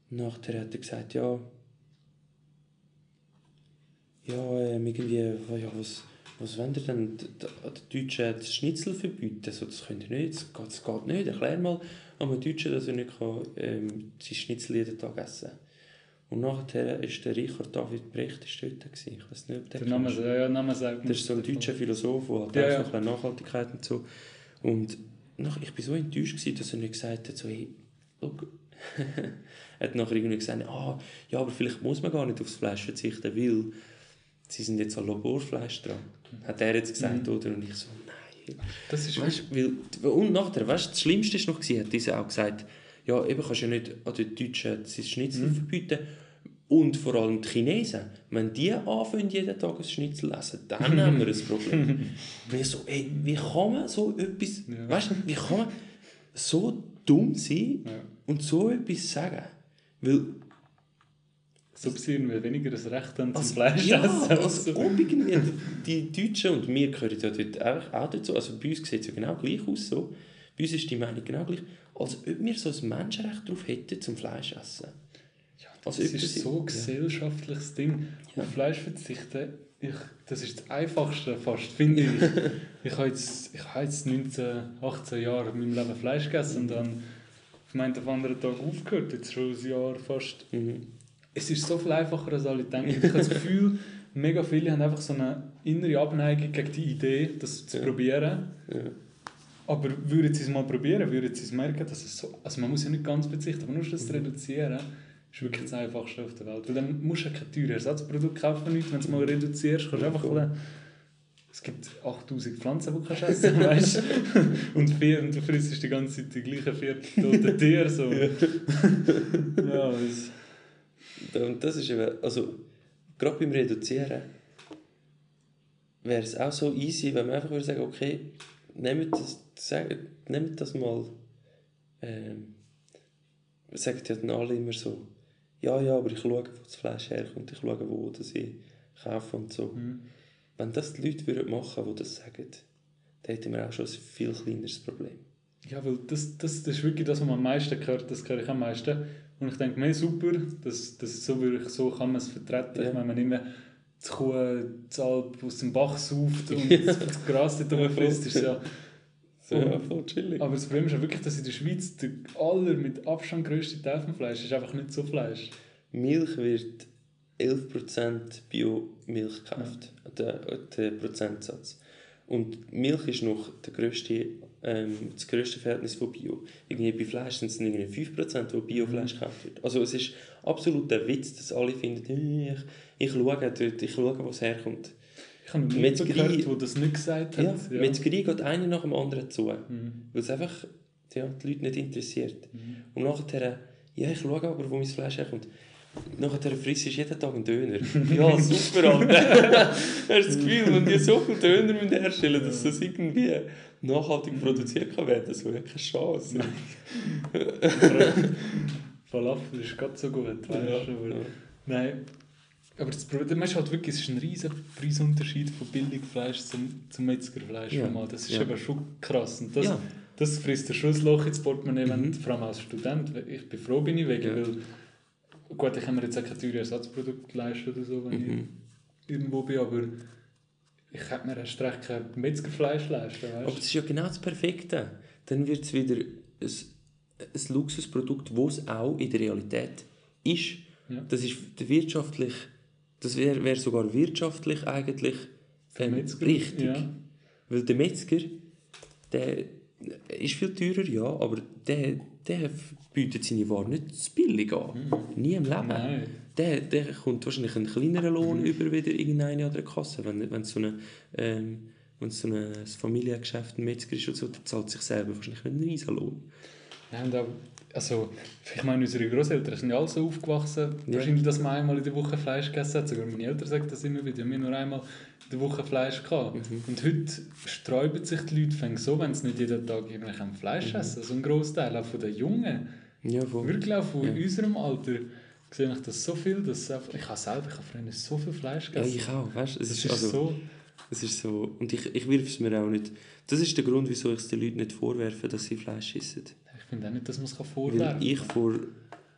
Nachher hat er gesagt, ja, ja, ähm, irgendwie, ja, was, was wollt ihr denn den Deutschen das Schnitzel verbieten? So, das könnt ihr nicht, das geht, das geht nicht. Erklär mal einem Deutschen, dass er nicht kann, ähm, sein Schnitzel jeden Tag essen kann. Und nachher war der Richard David Brecht ist dort. Gewesen. Ich weiß nicht, ob der, der Name, ja, ja, Name sagt Das ist so ein deutscher Philosoph, der hat ja, ja. Nachhaltigkeit und so. Und nach, ich war so enttäuscht, gewesen, dass er nicht gesagt hat, so, hey, look. er hat nachher irgendwie gesagt, ah, ja, aber vielleicht muss man gar nicht aufs Fleisch verzichten, weil sie sind jetzt an Laborfleisch dran. Hat er jetzt gesagt, Mhm. oder? Und ich so, nein. Das ist Weißt, weil, und nachher, weißt, das Schlimmste ist noch, gewesen, hat diese auch gesagt, ja, eben kannst du ja nicht an den Deutschen das Schnitzel Mhm. verbieten. Und vor allem die Chinesen, wenn die anfangen, jeden Tag ein Schnitzel essen, dann haben wir ein Problem. So, ey, wie kann man so etwas, Ja. weißt du, wie kann man so dumm sein Ja. und so etwas sagen? Weil, So sie irgendwie weniger das Recht haben zum als, Fleisch ja, essen. als Also, ob irgendwie die Deutschen und wir gehören ja dort auch dazu, also bei uns sieht es ja genau gleich aus so, bei uns ist die Meinung genau gleich, als ob wir so ein Menschenrecht darauf hätten zum Fleisch essen. das Also ist so ein ja. gesellschaftliches Ding. Ja. Auf Fleisch verzichten, ich, das ist das Einfachste fast, finde ich. ich habe jetzt, ich habe jetzt 19, 18 Jahre in meinem Leben Fleisch gegessen und dann einen auf den anderen Tag aufgehört, jetzt schon ein Jahr fast. Mhm. Es ist so viel einfacher, als alle denken. Ich habe das Gefühl, mega viele haben einfach so eine innere Abneigung gegen die Idee, das zu Ja. probieren. Ja. Aber würden sie es mal probieren, würden sie es merken, dass es so... Also man muss ja nicht ganz verzichten, aber nur das Mhm. reduzieren ist wirklich das Einfachste auf der Welt. Weil dann musst du ja kein teures Ersatzprodukt kaufen, nicht. wenn du es mal reduzierst, kannst du einfach... Cool. Es gibt 8000 Pflanzen, die du kannst essen du? und, vier, und du frisst die ganze Zeit die gleichen vier toten Tiere. So. ja, das, Und das ist eben, also gerade beim Reduzieren wäre es auch so easy, wenn man einfach würde sagen, okay, nehmt das, sagt, nehmt das mal, ähm, sagt ja dann alle immer so, ja, ja, aber ich schaue, wo das Fleisch herkommt, ich schaue, wo das ich kaufe und so. Mhm. Wenn das die Leute würden machen, die das sagen, dann hätten wir auch schon ein viel kleineres Problem. Ja, weil das, das, das ist wirklich das, was man am meisten gehört, das höre ich am meisten. Und ich denke mir, super, das, das, so, würde ich, so kann man es vertreten. Ja. Ich meine, wenn immer die Kuh das Alp aus dem Bach sauft und das Gras dort frisst, ist ja... Ja, voll chillig. Aber das Problem ist ja wirklich, dass in der Schweiz der aller mit Abstand grösste Teil vom Fleisch ist einfach nicht so Fleisch. Milch wird 11% Biomilch gekauft, der, der Prozentsatz. Und Milch ist noch der grösste, ähm, das grösste Verhältnis von Bio. Irgendwie bei Fleisch sind es irgendwie 5%, wo Biofleisch gekauft wird. Also es ist absolut der Witz, dass alle finden, «Äh, ich, ich schaue dort, ich schaue, wo es herkommt. Ich habe noch Metzgerei- gehört, der das nicht gesagt hat. Ja, Metzgerei geht eine nach dem anderen zu, weil Mhm. es einfach ja, die Leute nicht interessiert. Mhm. Und nachher, ja, ich schaue aber, wo mein Fleisch herkommt. Nachher frisst du jeden Tag einen Döner. Ja, super, Alter. Hast du das Gefühl, wenn die so viele Döner herstellen dass das irgendwie nachhaltig produziert kann werden, das wäre keine Chance. Falafel ist gerade so gut, weißt du. Ja. Nein. Aber das Problem ist halt wirklich, es ist ein riesiger Preisunterschied von Billigfleisch zum, zum Metzgerfleisch. Ja. Ja. Das ist Ja. eben schon krass. Und das, Ja. das frisst ein Schussloch ins Portemonnaie, Mhm. vor allem als Student. Ich bin froh, bin ich wegen, Ja. weil gut, ich kann mir jetzt auch kein teures Ersatzprodukt leisten oder so, wenn Mhm. ich irgendwo bin, aber ich hätte mir erst recht kein Metzgerfleisch leisten, Aber weißt das ist ja genau das Perfekte. Dann wird es wieder ein, ein Luxusprodukt, das es auch in der Realität ist. Ja. Das ist der wirtschaftlich, das wäre wär sogar wirtschaftlich eigentlich ähm, richtig. ja. Weil der Metzger, der ist viel teurer, ja, aber der, der bietet seine Ware nicht zu billig an. Nie im Leben. Mhm. Nein. Der, der kommt wahrscheinlich einen kleineren Lohn über wieder irgendeine an der Kasse. Wenn, wenn so eine, ähm, wenn so eine, ein Familiengeschäft ein Metzger ist oder so, der zahlt sich selber wahrscheinlich einen riesen Lohn. Ja, und auch, also, ich meine, unsere Großeltern sind ja alle so aufgewachsen, Ja. wahrscheinlich, dass man einmal in der Woche Fleisch gegessen hat. Sogar meine Eltern sagen das immer wieder. Wir haben nur einmal in der Woche Fleisch gehabt. Mhm. Und heute sträuben sich die Leute fängt so, wenn sie nicht jeden Tag irgendwelche Fleisch Mhm. essen. Also ein Großteil auch von den Jungen, Ja, voll. wirklich auch von Ja. unserem Alter, sehe ich das so viel, dass ich habe selber, ich habe früher so viel Fleisch Ja, gegessen. ich auch, weißt? Es das ist, ist also, so... es ist so. Und ich, ich wirf es mir auch nicht. Das ist der Grund, wieso ich es den Leuten nicht vorwerfe, dass sie Fleisch essen. Ich finde auch nicht, dass man es Weil vorwerfen ich vor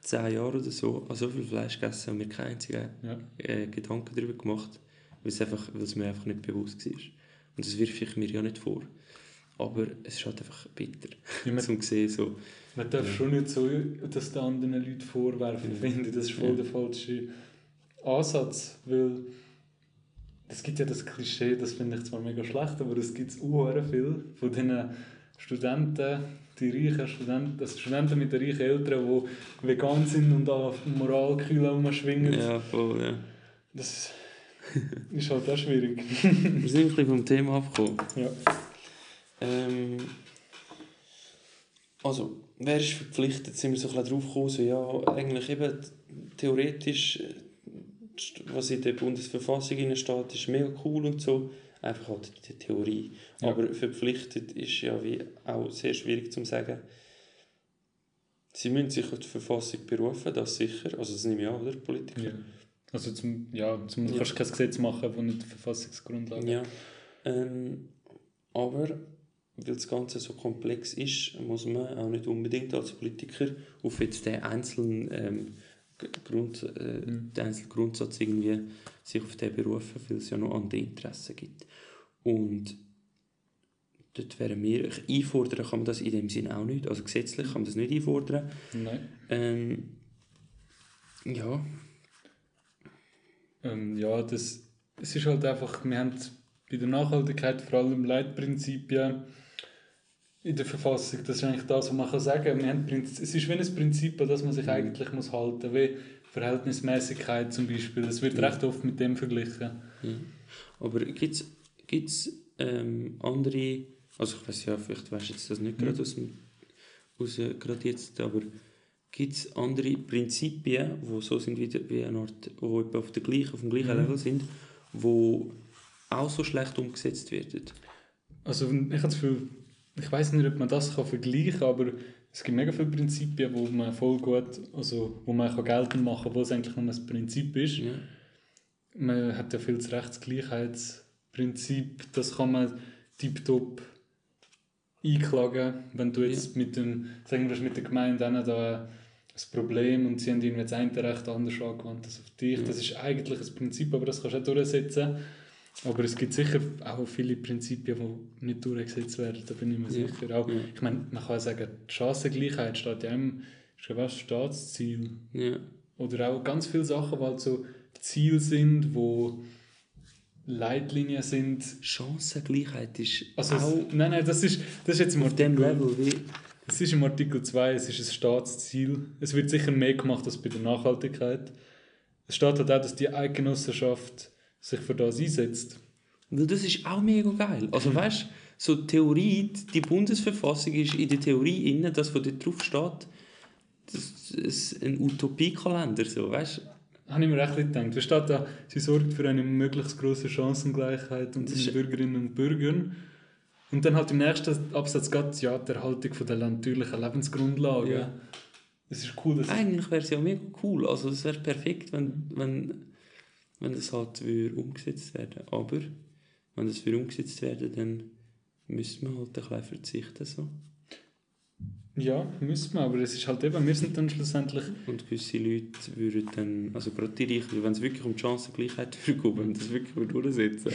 zehn Jahren oder so an so viel Fleisch gegessen und mir keinen einzigen Ja. äh, Gedanken darüber gemacht, weil es, einfach, weil es mir einfach nicht bewusst war. Und das wirf ich mir ja nicht vor. Aber es ist halt einfach bitter, Ja, man, zum sehen so. man darf Ja. schon nicht so das den anderen Leuten vorwerfen, Ja. finde ich. Das ist voll Ja. der falsche Ansatz, weil es gibt ja das Klischee, das finde ich zwar mega schlecht, aber es gibt auch viel von diesen Studenten, die reichen Studenten, also Studenten mit den reichen Eltern, die vegan sind und an Moralkühlen rumschwingen. Ja, voll, ja. Das, ist halt auch schwierig. Wir sind ein bisschen vom Thema abgekommen. Ja. Ähm, also, wer ist verpflichtet, sind wir so ein bisschen drauf gekommen, so, ja, eigentlich eben theoretisch, äh, was in der Bundesverfassung steht, ist mega cool und so, einfach halt die Theorie. Ja. Aber verpflichtet ist ja wie auch sehr schwierig zu sagen. Sie müssen sich auf die Verfassung berufen, das sicher, also das nehme ich an, oder, Politiker? ja. Also zum, ja, zum, Ja. kannst kein Gesetz machen, das nicht die Verfassungsgrundlage Ja. Ähm, aber weil das Ganze so komplex ist, muss man auch nicht unbedingt als Politiker auf jetzt den einzelnen, ähm, Grund, äh, Mhm. den einzelnen Grundsatz irgendwie sich auf den berufen, weil es ja noch andere Interessen gibt. Und dort wären wir, einfordern kann man das in dem Sinn auch nicht, also gesetzlich kann man das nicht einfordern. Nein. Ähm, ja, Ähm, ja, das, es ist halt einfach, wir haben bei der Nachhaltigkeit vor allem Leitprinzipien in der Verfassung. Das ist eigentlich das, was man kann sagen Prinz- Es ist wie ein Prinzip, an das man sich eigentlich muss halten muss. Wie Verhältnismäßigkeit zum Beispiel. Das wird Ja. recht oft mit dem verglichen. Ja. Aber gibt es ähm, andere, also ich weiß ja, vielleicht weißt du jetzt das nicht Mhm. gerade aus, dem, aus äh, gerade jetzt, aber gibt es andere Prinzipien, die so sind wie, die- wie eine Art, wo etwa auf, der gleichen, auf dem gleichen Mhm. Level sind, wo auch so schlecht umgesetzt werden? Also ich habe das Gefühl, ich weiß nicht, ob man das kann vergleichen kann, aber es gibt mega viele Prinzipien, wo man voll gut, also wo man kann geltend machen kann, wo es eigentlich nur ein Prinzip ist. Ja. Man hat ja viel das Rechtsgleichheitsprinzip, das kann man tiptop einklagen, wenn du jetzt mit dem, sagen wir mit der Gemeinde da ein Problem und sie haben irgendwie das eine Recht anders angewandt als auf dich. Ja. Das ist eigentlich ein Prinzip, aber das kannst du auch durchsetzen. Aber es gibt sicher auch viele Prinzipien, die nicht durchgesetzt werden, da bin ich mir Ja. sicher. Auch, Ja. Ich meine, man kann sagen, die Chancengleichheit steht ja im Staatsziel. Ja. Oder auch ganz viele Sachen, die halt so Ziele sind, wo Leitlinien sind. Chancengleichheit ist Also auch es, nein, nein, das ist, das ist jetzt im auf Artikel, Level wie... es ist im Artikel 2, es ist ein Staatsziel. Es wird sicher mehr gemacht als bei der Nachhaltigkeit. Es steht halt auch, dass die Eidgenossenschaft sich für das einsetzt. Weil das ist auch mega geil. Also weißt so die Theorie, die Bundesverfassung ist in der Theorie inne, das, was dort drauf steht, das ist ein Utopiekalender, so, weißt Habe ich mir echt gedacht. Da steht da, sie sorgt für eine möglichst große Chancengleichheit unter Das den Bürgerinnen und Bürgern. Und dann halt im nächsten Absatz geht ja die Erhaltung von der natürlichen Lebensgrundlagen. Ja. Es ist cool, dass Eigentlich wäre es ja mega cool. Also es wäre perfekt, wenn, wenn, wenn das halt würde umgesetzt werden Aber wenn das würde umgesetzt werden, dann müsste man halt ein bisschen verzichten. So. Ja, müssen wir, aber es ist halt eben, wir sind dann schlussendlich. Und gewisse Leute würden dann, also gerade die Reichen, wenn es wirklich um die Chancengleichheit würde gehen, wenn das wirklich durchsetzen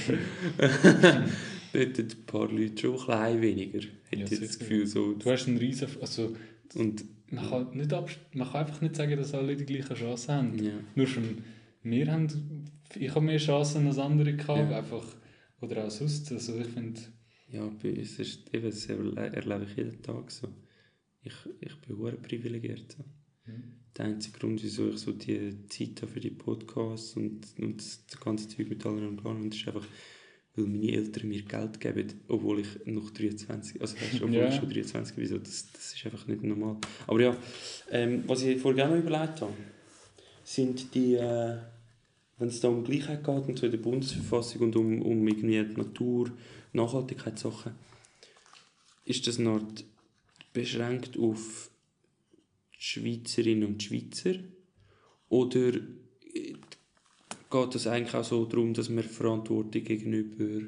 hätten ein paar Leute schon ein klein weniger. Hätte Ja, ich das. Gefühl so. Du hast einen riesen. Also, Und man kann, nicht man kann einfach nicht sagen, dass alle die gleichen Chancen haben. ja, Nur schon, wir haben. Ich habe mehr Chancen als andere gehabt. Ja. Einfach, oder auch sonst. Also, ich finde. ja, bei uns ist eben, das erle- erlebe ich jeden Tag so. Ich, ich bin hure privilegiert. So. Der einzige Grund, wieso ich so die Zeit habe für die Podcasts und, und das ganze Zeug mit allen Organen, ist einfach, weil meine Eltern mir Geld geben, obwohl ich noch 23, also weißt, obwohl Ja. ich schon 23 bin, so, das, das ist einfach nicht normal. Aber ja, ähm, was ich auch noch überlegt habe, sind die, äh, wenn es da um Gleichheit geht und so in der Bundesverfassung und um, um irgendwie die Natur, Nachhaltigkeitssachen, ist das Art beschränkt auf die Schweizerinnen und Schweizer? Oder geht es eigentlich auch so darum, dass man Verantwortung gegenüber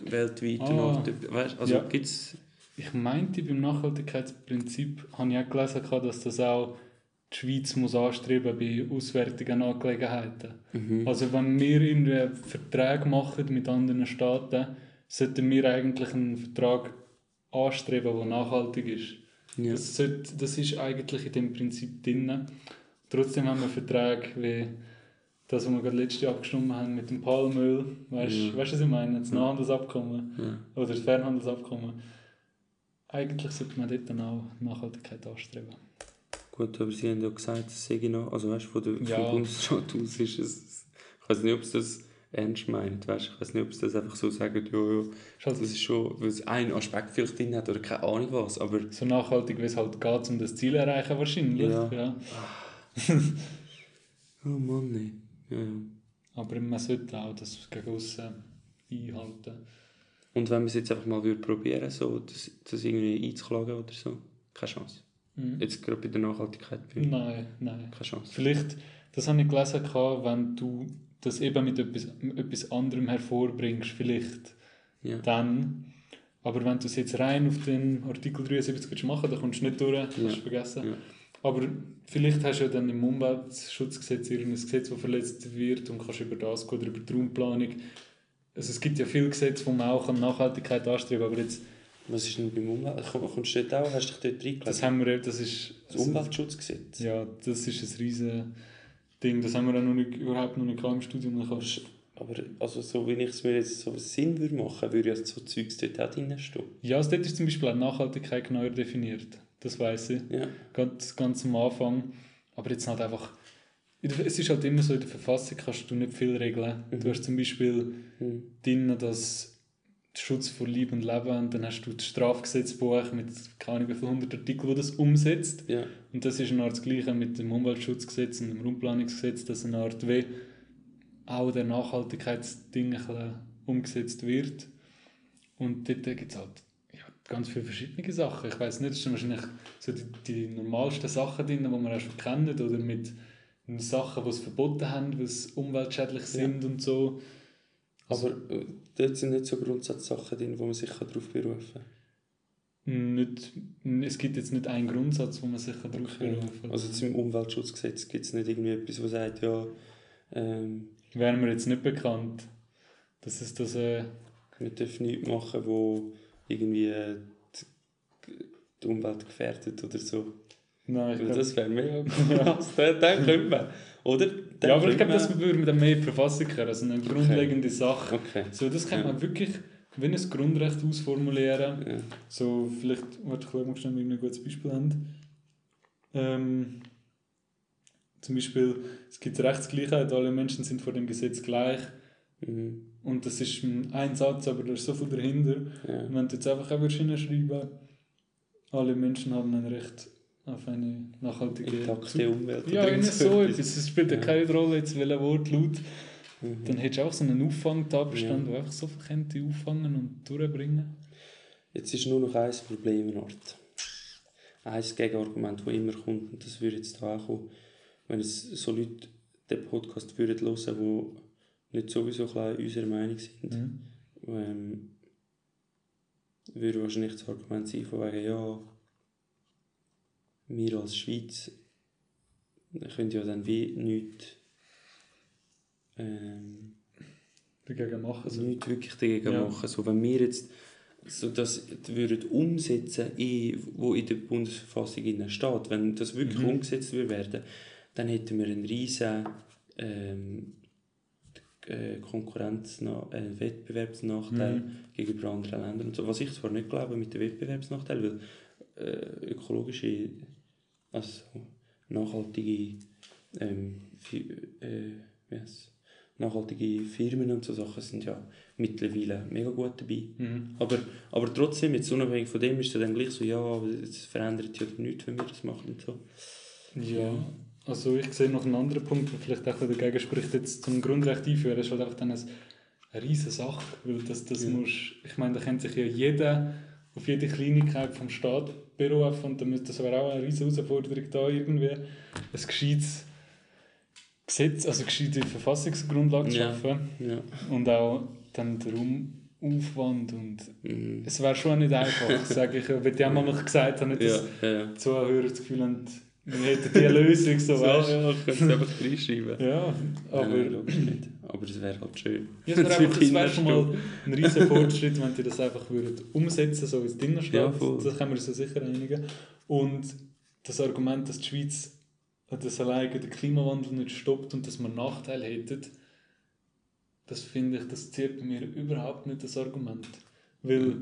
weltweit Ah. weißt, also Ja. gibt's Ich meinte, beim Nachhaltigkeitsprinzip habe ich auch gelesen, dass das auch die Schweiz muss anstreben bei auswärtigen Angelegenheiten. mhm. Also wenn wir irgendwie Verträge machen mit anderen Staaten, sollten wir eigentlich einen Vertrag anstreben, der nachhaltig ist. ja. Das, sollte, das ist eigentlich in dem Prinzip drin. Trotzdem haben wir Verträge wie das, was wir gerade letztes Jahr abgestimmt haben mit dem Palmöl. Weißt du, Ja. was ich meine? Das Ja. Nachhandelsabkommen ja. oder das Fernhandelsabkommen. Eigentlich sollte man dort dann auch Nachhaltigkeit anstreben. Gut, aber Sie haben ja gesagt, es sei noch, also weißt du, von der Ja. vom Bundesrat aus ist es, ich weiß nicht, ob es das ernst meinen. Weißt, ich weiß nicht, ob sie das einfach so sagen, ja, ja, das ist schon, weil es einen Aspekt vielleicht drin hat oder keine Ahnung was, aber... So nachhaltig, wie es halt geht, um das Ziel zu erreichen wahrscheinlich. Ja. Ja. Oh Mann, nee. Ja, ja. Aber man sollte auch das gegen aussen einhalten. Und wenn man es jetzt einfach mal würde probieren so das, das irgendwie einzuklagen oder so, keine Chance. Mhm. Jetzt gerade bei der Nachhaltigkeit, Nein, nein. keine Chance. Vielleicht, das habe ich gelesen, gehabt, wenn du das eben mit etwas, etwas anderem hervorbringst, vielleicht Ja. dann. Aber wenn du es jetzt rein auf den Artikel 73 willst machen dann kommst du nicht durch, hast du Ja. vergessen. Ja. Aber vielleicht hast du ja dann im Umweltschutzgesetz irgendein Gesetz, das verletzt wird und kannst über das gehen oder über die Raumplanung. Also es gibt ja viele Gesetze, wo man auch an Nachhaltigkeit anstreben aber jetzt, Was ist denn beim Umwelt... Komm, Kommst du dort auch? Hast du dich dort das reingelegt? haben wir, das ist... Das Umweltschutzgesetz? Ja, das ist ein riesen Ding, das haben wir auch noch nicht, überhaupt noch nicht im Studium. Kannst du- Aber also, so wie ich es mir jetzt so Sinn würde machen, würde ja so Zeugs dort auch drin stehen. Ja, also dort ist zum Beispiel auch Nachhaltigkeit genauer definiert. Das weiß ich. Ja. Ganz, ganz am Anfang. Aber jetzt halt einfach. Es ist halt immer so, in der Verfassung kannst du nicht viel regeln. Mhm. Du hast zum Beispiel Hm. drin, dass Schutz vor Lieb und Leben und dann hast du das Strafgesetzbuch mit keine Ahnung wie viel hundert Artikeln, wo das umsetzt. Ja. Und das ist eine Art das Gleiche mit dem Umweltschutzgesetz und dem Raumplanungsgesetz, dass eine Art wie auch der Nachhaltigkeitsding ein umgesetzt wird. Und dort gibt es halt ja, ganz viele verschiedene Sachen. Ich weiß nicht, es sind wahrscheinlich so die, die normalsten Sachen drin, die man auch schon kennt, oder mit Sachen, die es verboten haben, die umweltschädlich sind und so. Aber äh, dort sind nicht so Grundsatzsachen drin, wo man sich darauf berufen kann. Nicht, es gibt jetzt nicht einen Grundsatz, wo man sich darauf Okay. berufen kann. Also zum Umweltschutzgesetz gibt es nicht irgendwie etwas, das sagt, ja, ähm, Wäre mir jetzt nicht bekannt, dass es das... Äh, wir dürfen nichts machen, wo irgendwie äh, die, die Umwelt gefährdet oder so. Nein, ich Weil glaub, das wäre mega krass. dann, könnte man. Oder? Dann ja, aber ich könnte glaube, das würde man dann mehr in die Verfassung kehren, also eine grundlegende Sache. Okay. So, das kann Ja. man wirklich wie ein Grundrecht ausformulieren. Ja. So, vielleicht, warte, ich schaue mal, ob wir ein gutes Beispiel haben. Ähm, zum Beispiel, es gibt Rechtsgleichheit, alle Menschen sind vor dem Gesetz gleich. Mhm. Und das ist ein Satz, aber da ist so viel dahinter. Ja. Und wenn du jetzt einfach auch hinschreiben alle Menschen haben ein Recht auf eine nachhaltige Intakte Umwelt. Ja, irgendwie irgend so etwas. Es spielt ja keine Rolle, jetzt welcher Wort laut. Mhm. Dann hättest du auch so einen Auffangtatbestand, Ja. der einfach so viel könnte auffangen und durchbringen. Jetzt ist nur noch ein Problem in Ort. Ein Gegenargument, das immer kommt, und das würde jetzt da auch kommen, wenn es so Leute den Podcast würden hören, die nicht sowieso bisschen unserer Meinung sind, Mhm. ähm, würde wahrscheinlich das Argument sein, von wegen, ja, wir als Schweiz können ja dann wie nichts, ähm, Dagegen machen also nichts wirklich dagegen Ja. machen. So, wenn wir jetzt so das würden umsetzen, in, wo in der Bundesverfassung steht, wenn das wirklich Mhm. umgesetzt würde werden, dann hätten wir einen riesen ähm, äh, Konkurrenz, äh, Wettbewerbsnachteil Mhm. gegenüber anderen Ländern. Und so. Was ich zwar nicht glaube mit dem Wettbewerbsnachteil, weil äh, ökologische, also nachhaltige, ähm, äh, heisst's? nachhaltige Firmen und so Sachen sind ja mittlerweile mega gut dabei. Mhm. Aber, aber trotzdem, jetzt unabhängig von dem, ist es dann gleich so, ja, aber es verändert ja nichts, wenn wir das machen und so. Ja, also ich sehe noch einen anderen Punkt, der vielleicht auch dagegen spricht, jetzt zum Grundrecht einführen. Ist halt einfach dann eine, eine riesige Sache, weil das, das Ja. musst, ich meine, da kennt sich ja jeder auf jede Kleinigkeit vom Staat berufen und dann müsste das wäre auch eine riesige Herausforderung da irgendwie, ein gescheites Gesetz, also gescheite Verfassungsgrundlage zu Ja. schaffen Ja. und auch dann der Raumaufwand und Mhm. es wäre schon nicht einfach, sage ich, weil die haben mal gesagt haben, nicht, Ja, dass ja, ja. Zuhörer das Gefühl haben, wir hätten die Lösung, so weißt ja, ich könnte es einfach reinschreiben. Ja, aber nicht. Aber es wäre halt schön. ja, es wäre Das einfach- wäre schon mal ein riesen Fortschritt, wenn die das einfach würden umsetzen so wie es drinnen steht. Ja, voll. das können wir uns sicher einigen. Und das Argument, dass die Schweiz das alleine den Klimawandel nicht stoppt und dass wir einen Nachteil hätten, das finde ich, das zieht bei mir überhaupt nicht das Argument. Weil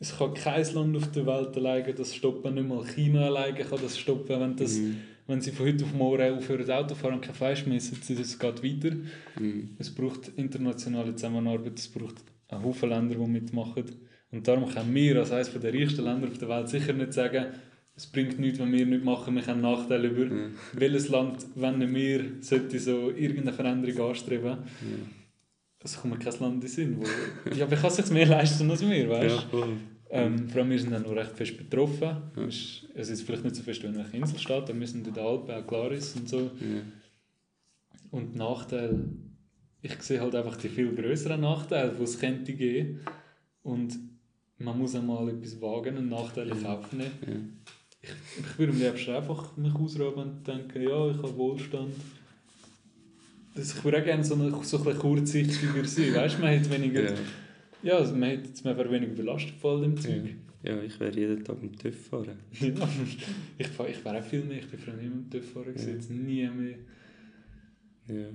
es kann kein Land auf der Welt alleine das stoppen, nicht mal China alleine kann das stoppen, wenn das Mhm. Wenn sie von heute auf morgen aufhören Auto fahren und kein Fleisch mehr essen, es geht weiter. Mhm. Es braucht internationale Zusammenarbeit, es braucht einen Haufen Länder, die mitmachen. Und darum können wir als eines der reichsten Länder auf der Welt sicher nicht sagen, es bringt nichts, wenn wir nicht machen, wir haben Nachteile über. Ja. Welches Land, wenn wir, sollte so irgendeine Veränderung anstreben? Ja. Es kommt mir kein Land in den Sinn, wo... ja, aber kann sich mehr leisten als wir, weißt Ja, voll. Ähm, vor allem wir sind dann noch recht fest betroffen. Es ist- Es ist vielleicht nicht so fest wie in einer Inselstadt, aber wir sind in den Alpen, auch Glaris und so. Ja. Und die Nachteile, ich sehe halt einfach die viel größeren Nachteile, die es könnte geben. Und man muss einmal etwas wagen und Nachteile in Kauf nehmen. Ja. Ich, ich würde am liebsten einfach mich ausruhen und denken, ja, ich habe Wohlstand. Das, ich würde auch gerne so, eine, so ein bisschen kurzsichtiger sein. Weißt du, man hat weniger, Ja. ja. also man, hat, man wäre weniger belastet von all dem Zeug. ja, ich werde jeden Tag mit TÜV fahren. Ja. Ich, ich wäre auch viel mehr, ich bin früher nie mit TÜV fahren, Ja. jetzt nie mehr. Ja.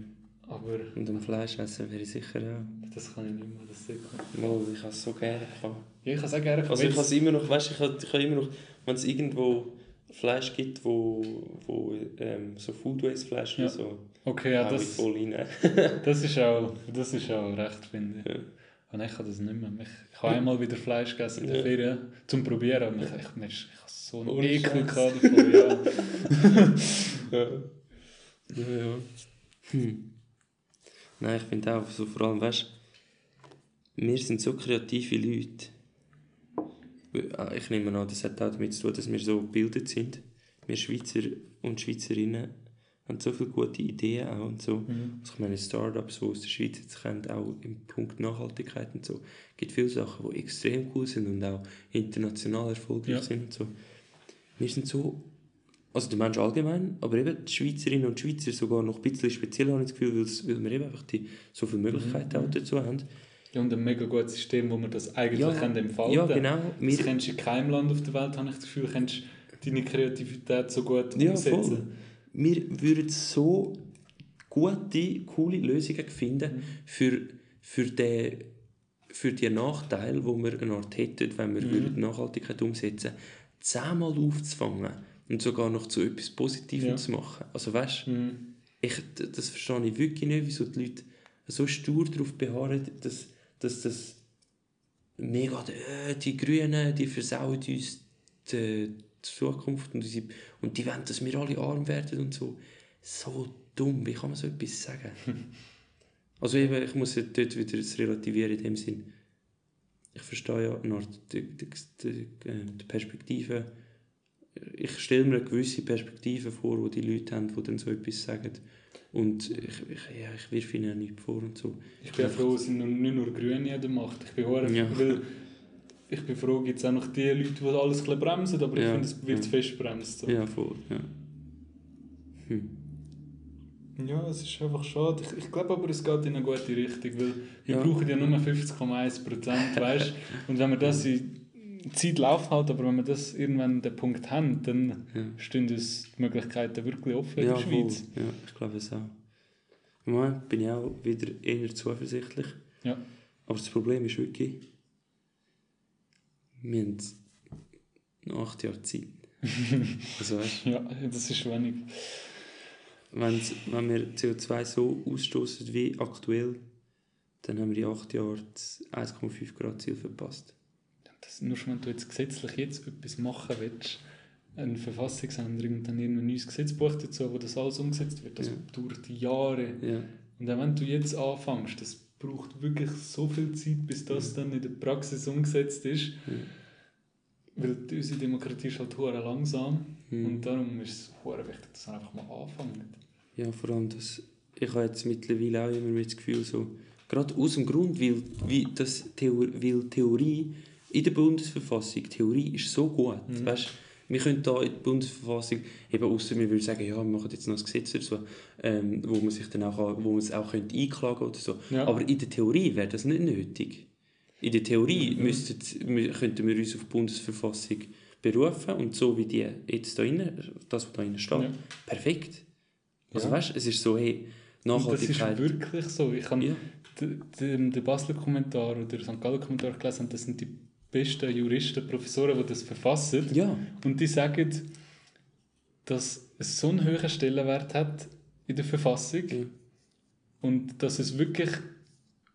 Aber Und am Fleisch essen wäre ich sicher auch. das kann ich nicht mehr, das sieht man. Mal, ich habe es so gerne gehabt. Ja, ich kann es auch gerne Also ich habe es immer noch, weißt du, ich habe, ich habe immer noch, wenn es irgendwo Fleisch gibt, wo, wo ähm, so Food Waste Fleisch Ja. so, Okay, ja, ich das, voll rein. das, ist auch, das ist auch recht, finde ich. Ja. Und ich kann das nicht mehr. Ich, ich habe einmal wieder Fleisch gegessen in der Ja. Ferien, zum Probieren. Aber ich, ich, ich, ich habe so einen Ohne Ekel gehabt davon, ja. Ja. Ja, ja. Hm. Nein, ich finde auch, so vor allem, weißt du, wir sind so kreative Leute. Ich nehme an, das hat auch damit zu tun, dass wir so gebildet sind. Wir Schweizer und Schweizerinnen haben so viele gute Ideen auch und so. Mhm. Also ich meine, Startups, die aus der Schweiz jetzt kommen, auch im Punkt Nachhaltigkeit und so, gibt viele Sachen, die extrem cool sind und auch international erfolgreich Ja. sind und so. Wir sind so, also der Mensch allgemein, aber eben die Schweizerinnen und Schweizer sogar noch ein bisschen speziell, habe ich das Gefühl, weil, wir eben einfach die, so viele Möglichkeiten Mhm. auch dazu haben. Ja, und ein mega gutes System, wo man das eigentlich Ja, kann entfalten Ja, kann. genau. Das Wir, kennst du in keinem Land auf der Welt, habe ich das Gefühl, kennst du deine Kreativität so gut Ja, umsetzen. voll. Wir würden so gute, coole Lösungen finden Mhm. für, für, den, für die Nachteile, die wir eine Art hätten, wenn wir Mhm. würden Nachhaltigkeit umsetzen würden, zehnmal aufzufangen und sogar noch zu etwas Positivem Ja. zu machen. Also weißt Mhm. ich, das verstehe ich wirklich nicht, wieso die Leute so stur darauf beharren, dass, dass das mega, die Grünen, die versauen uns die Zukunft und, unsere, und die wollen, dass wir alle arm werden und so. So dumm, wie kann man so etwas sagen? also eben, ich muss ja dort wieder das relativieren in dem Sinn. Ich verstehe ja eine Art die, die, die, äh, die Perspektive. Ich stelle mir eine gewisse Perspektive vor, die die Leute haben, die dann so etwas sagen. Und ich, ich, ja, ich wirf ihnen nichts vor und so. Ich bin auch froh, es sind nicht nur Grüne an der Macht. Ich bin, Ja. weil ich bin froh, gibt es auch noch die Leute, die alles ein bisschen bremsen, aber ich Ja, finde, es wird ja. fest bremst. So. Ja, voll. Ja. Hm. Ja, es ist einfach schade. Ich, ich glaube aber, es geht in eine gute Richtung, weil wir Ja. brauchen ja nur 50,1 Prozent, weißt Und wenn wir das in Zeit läuft halt, aber wenn wir das irgendwann den Punkt haben, dann Ja. stehen uns die Möglichkeiten wirklich offen in Ja, der voll. Schweiz. Ja, ich glaube es auch. Im Moment bin ich auch wieder eher zuversichtlich. Ja. Aber das Problem ist wirklich, wir haben noch acht Jahre Zeit. also weißt, Ja, das ist wenig. wenn's, wenn wir CO2 so ausstoßen wie aktuell, dann haben wir in acht Jahren das 1,5 Grad Ziel verpasst. Das, nur schon, wenn du jetzt gesetzlich jetzt etwas machen willst, eine Verfassungsänderung und dann irgendein neues Gesetzbuch dazu, wo das alles umgesetzt wird, das Ja. dauert Jahre. Ja, Und auch wenn du jetzt anfängst, das braucht wirklich so viel Zeit, bis das dann in der Praxis umgesetzt ist. Ja. Weil unsere Demokratie ist halt hure langsam. Hm. Und darum ist es hure wichtig, dass wir einfach mal anfangen. ja vor allem das, ich habe jetzt mittlerweile auch immer mehr das Gefühl, so, gerade aus dem Grund, weil, wie das Theor weil Theorie in der Bundesverfassung, Theorie ist so gut, Mhm. weißt, wir können da in der Bundesverfassung, eben außer wir würden sagen, ja, wir machen jetzt noch ein Gesetz oder so, ähm, wo man sich dann auch, wo man es auch könnte einklagen oder so. Ja. Aber in der Theorie wäre das nicht nötig. In der Theorie Mhm. müssten, mü- könnten wir uns auf die Bundesverfassung berufen und so wie die jetzt da innen, das, was da innen steht, Ja. perfekt. Also Ja. weißt es ist so, hey, Und das ist Nachhaltigkeit. wirklich so. Ich habe Ja. den, den, den Basler Kommentar oder den St. Gallen Kommentar gelesen und das sind die besten Juristen, Professoren, die das verfassen. Ja, Und die sagen, dass es so einen hohen Stellenwert hat in der Verfassung Ja. und dass es wirklich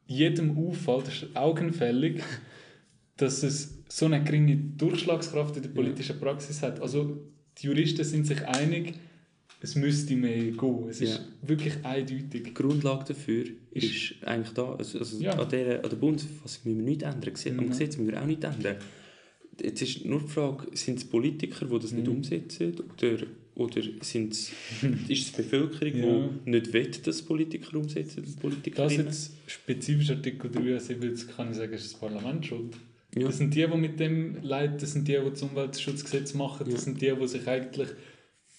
jedem auffällt, das ist augenfällig, dass es so eine geringe Durchschlagskraft in der politischen Praxis hat. Also die Juristen sind sich einig, es müsste mehr gehen. Es ist Ja. wirklich eindeutig. Die Grundlage dafür Ist- ist, eigentlich da. Also, also Ja. an, der, an der Bundesverfassung müssen wir nichts ändern. Am Mhm. Gesetz müssen wir auch nichts ändern. Jetzt ist nur die Frage, sind es Politiker, die das nicht Mhm. umsetzen? Oder, oder sind's, ist es die Bevölkerung, Ja. die nicht will, dass Politiker umsetzen? Das jetzt spezifisch Artikel 73 kann ich sagen, ist das Parlament schuld. Ja. Das sind die, die mit dem leiden, das sind die, die das Umweltschutzgesetz machen, das sind die, die sich eigentlich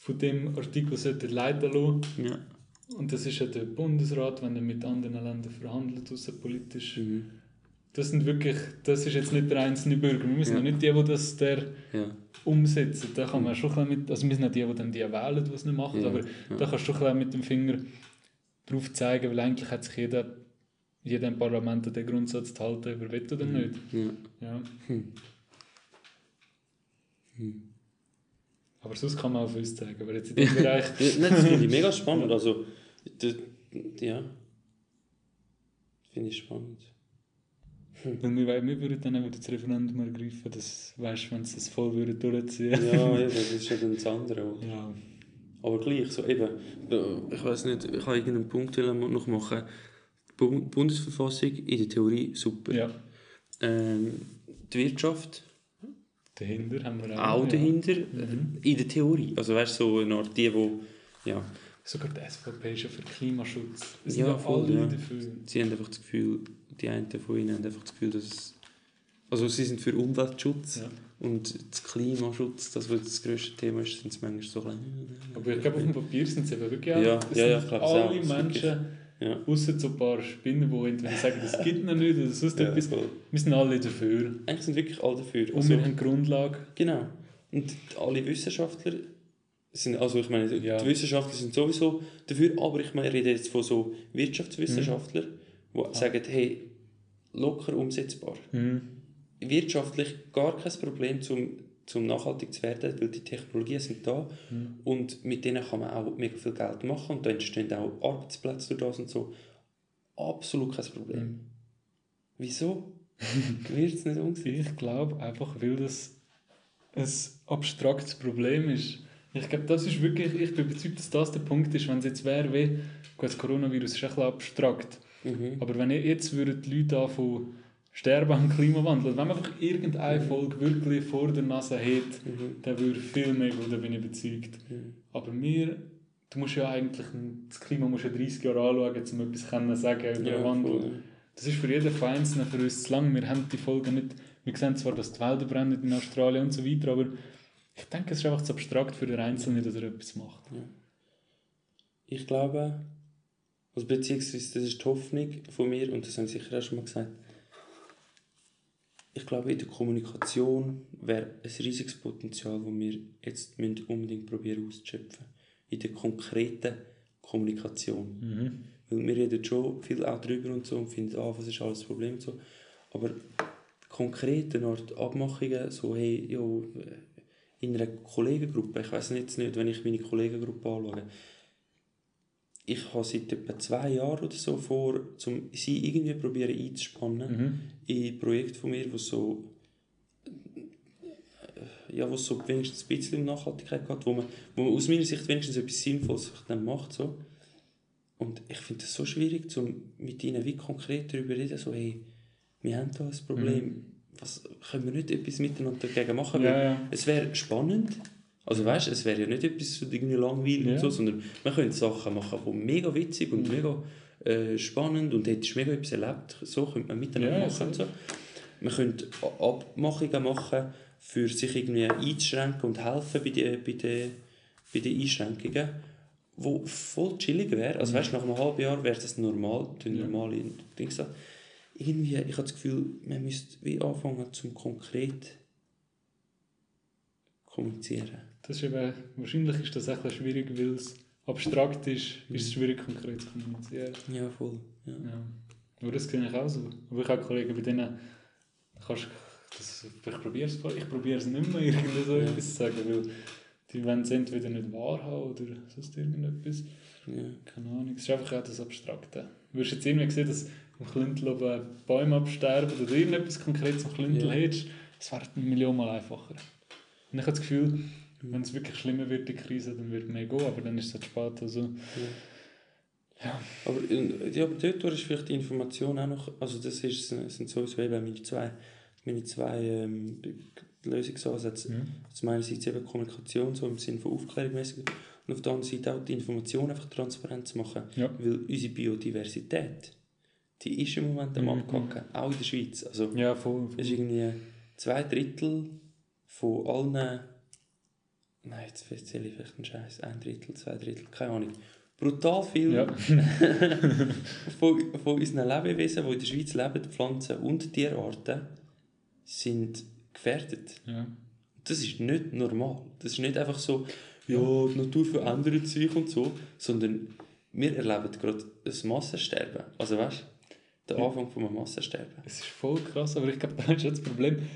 von dem Artikel sollten leiten lassen. ja. Und das ist ja der Bundesrat, wenn er mit anderen Ländern verhandelt, außenpolitisch. Mhm. Das sind wirklich, das ist jetzt nicht der einzelne Bürger. Wir müssen Ja. nicht die, die das der ja. umsetzen. Da kann man schon ein bisschen mit, also wir sind nicht die, die dann die wählen, die es nicht machen, Ja. aber da kannst du schon mit dem Finger drauf zeigen, weil eigentlich hat sich jeder, jeder im Parlament an den Grundsatz zu halten, ob er will oder nicht. ja. Ja. Hm. Aber sonst kann man auf uns zeigen. Aber jetzt in dem Bereich, nein, das finde ich mega spannend. Also, das, ja. Finde ich spannend. wenn wir, wir würden dann wieder das Referendum ergreifen, das weißt wenn sie das voll würden durchziehen. Ja, eben, das ist ja dann das andere. Oder? Ja. Aber gleich, so eben, äh, ich weiß nicht, ich habe irgendeinen Punkt noch machen. Die Bu- Bundesverfassung in der Theorie super. ja. Ähm, die Wirtschaft Dahinter haben wir auch ja. dahinter, Mhm. in der Theorie. Also weißt du, so eine Art die, wo ja, Sogar die SVP ist ja für Klimaschutz. Es Ja, ja voll, ja. dafür. sie haben einfach das Gefühl, die einen von ihnen haben einfach das Gefühl, dass es, also sie sind für Umweltschutz Ja. und das Klimaschutz, das was das grösste Thema ist, sind sie manchmal so klein. Aber ich glaube, auf dem Papier sind sie eben wirklich Ja, auch- es ja, ja, es auch. alle Es Menschen, Ja. außer so ein paar Spinnen, die entweder sagen, das gibt noch nicht oder sonst Ja, etwas. voll. Wir sind alle dafür. Eigentlich sind wirklich alle dafür. Und Also- wir haben Grundlage. Genau. Und alle Wissenschaftler sind, also ich meine, Ja. die Wissenschaftler sind sowieso dafür, aber ich meine, ich rede jetzt von so Wirtschaftswissenschaftlern, die sagen, hey, locker umsetzbar. Mhm. Wirtschaftlich gar kein Problem, zum, zum nachhaltig zu werden, weil die Technologien sind da Mhm. und mit denen kann man auch mega viel Geld machen und da entstehen auch Arbeitsplätze durch das und so. Absolut kein Problem. Mhm. Wieso wird es nicht umgesetzt? Ich glaube einfach, weil das ein abstraktes Problem ist. Ich glaube, das ist wirklich, ich bin überzeugt, dass das der Punkt ist, wenn es jetzt wäre, wie, gut, das Coronavirus ist ein bisschen abstrakt, Mhm. aber wenn jetzt würden die Leute anfangen sterben am Klimawandel, wenn man einfach irgendeine Folge wirklich vor der Nase hat, Mhm. dann würde viel mehr da bin ich überzeugt. Mhm. Aber wir, du musst ja eigentlich, das Klima musst ja 30 Jahre anschauen, um etwas zu sagen über den Wandel. voll. Das ist für jeden Einzelne für uns zu lang. Wir haben die Folge nicht. Wir sehen zwar, dass die Wälder brennen in Australien und so weiter, aber ich denke, es ist einfach zu abstrakt für den Einzelnen, dass er etwas macht. Ich glaube, also beziehungsweise das ist die Hoffnung von mir, und das haben Sie sicher auch schon mal gesagt, ich glaube, in der Kommunikation wäre ein riesiges Potenzial, das wir jetzt unbedingt probieren auszuschöpfen. In der konkreten Kommunikation. Mhm. Weil wir reden schon viel auch drüber und so und finden, ah, was ist alles das Problem und so. Aber konkret eine Art Abmachungen, so hey, jo, in einer Kollegengruppe, ich weiß jetzt nicht, wenn ich meine Kollegengruppe anschaue, ich habe seit etwa zwei Jahren oder so vor, um sie irgendwie probieren einzuspannen Mhm. in Projekte von mir, wo so ja, wo so wenigstens ein bisschen Nachhaltigkeit geht, wo man, wo man aus meiner Sicht wenigstens etwas Sinnvolles dann macht. So. Und ich finde es so schwierig, zum mit ihnen wie konkret darüber reden, so hey, wir haben da ein Problem, was, können wir nicht etwas miteinander dagegen machen? Ja, ja. Es wäre spannend, also weißt es wäre ja nicht etwas so irgendwie langweilig Ja. und so, sondern man könnte Sachen machen, die mega witzig und Mhm. mega äh, spannend und hättest mega etwas erlebt, so könnte man miteinander Ja, machen. und so. Man könnte Abmachungen machen, für sich irgendwie einzuschränken und helfen bei den, bei den, bei den Einschränkungen, wo voll chillig wäre. Also weißt, nach einem halben Jahr wäre das normal, die Ja. normale Ding. so. Irgendwie, ich habe das Gefühl, man müsste wie anfangen zum konkret kommunizieren. Das ist eben, wahrscheinlich ist das auch schwierig, weil es abstrakt ist, ist es schwierig konkret zu kommunizieren. Ja, voll. Ja. Ja. Aber das sehe ich auch so. Aber ich habe Kollegen, bei denen kannst das, ich probiere es ich probiere es nicht mehr, irgendwie so Ja. etwas zu sagen, weil die wollen es entweder nicht wahrhaben oder sonst irgendetwas. Ja. Keine Ahnung. Es ist einfach auch das Abstrakte. Du wirst jetzt irgendwie sehen, dass im oben Bäume absterben oder irgendetwas Konkretes im Klüntel Ja. hättest, es wäre eine Million Mal einfacher. Und ich habe das Gefühl, wenn es wirklich schlimmer wird, die Krise, dann wird mehr gehen, aber dann ist es halt spät. Also, ja. Aber, äh, ja, aber dort ist vielleicht die Information auch noch, also das ist, sind sowieso eben meine zwei, meine zwei ähm, Lösungsansätze. Mhm. Zum einen einerseits eben Kommunikation, so im Sinne von Aufklärungsmäßig, und auf der anderen Seite auch die Information einfach transparent zu machen. Ja. Weil unsere Biodiversität, die ist im Moment am Mhm. Abkacken, auch in der Schweiz. Also Ja, voll. es ist irgendwie zwei Drittel von allen, nein, jetzt erzähle ich vielleicht einen Scheiß, ein Drittel, zwei Drittel, keine Ahnung. Brutal viel Ja. von, von unseren Lebewesen, die in der Schweiz leben, Pflanzen und Tierarten, sind gefährdet. ja. Das ist nicht normal. Das ist nicht einfach so, ja, die Natur verändert sich und so, sondern wir erleben gerade ein Massensterben. Also weißt du, der. Anfang von einem Massensterben. Es ist voll krass, aber ich glaube, da ist jetzt das Problem,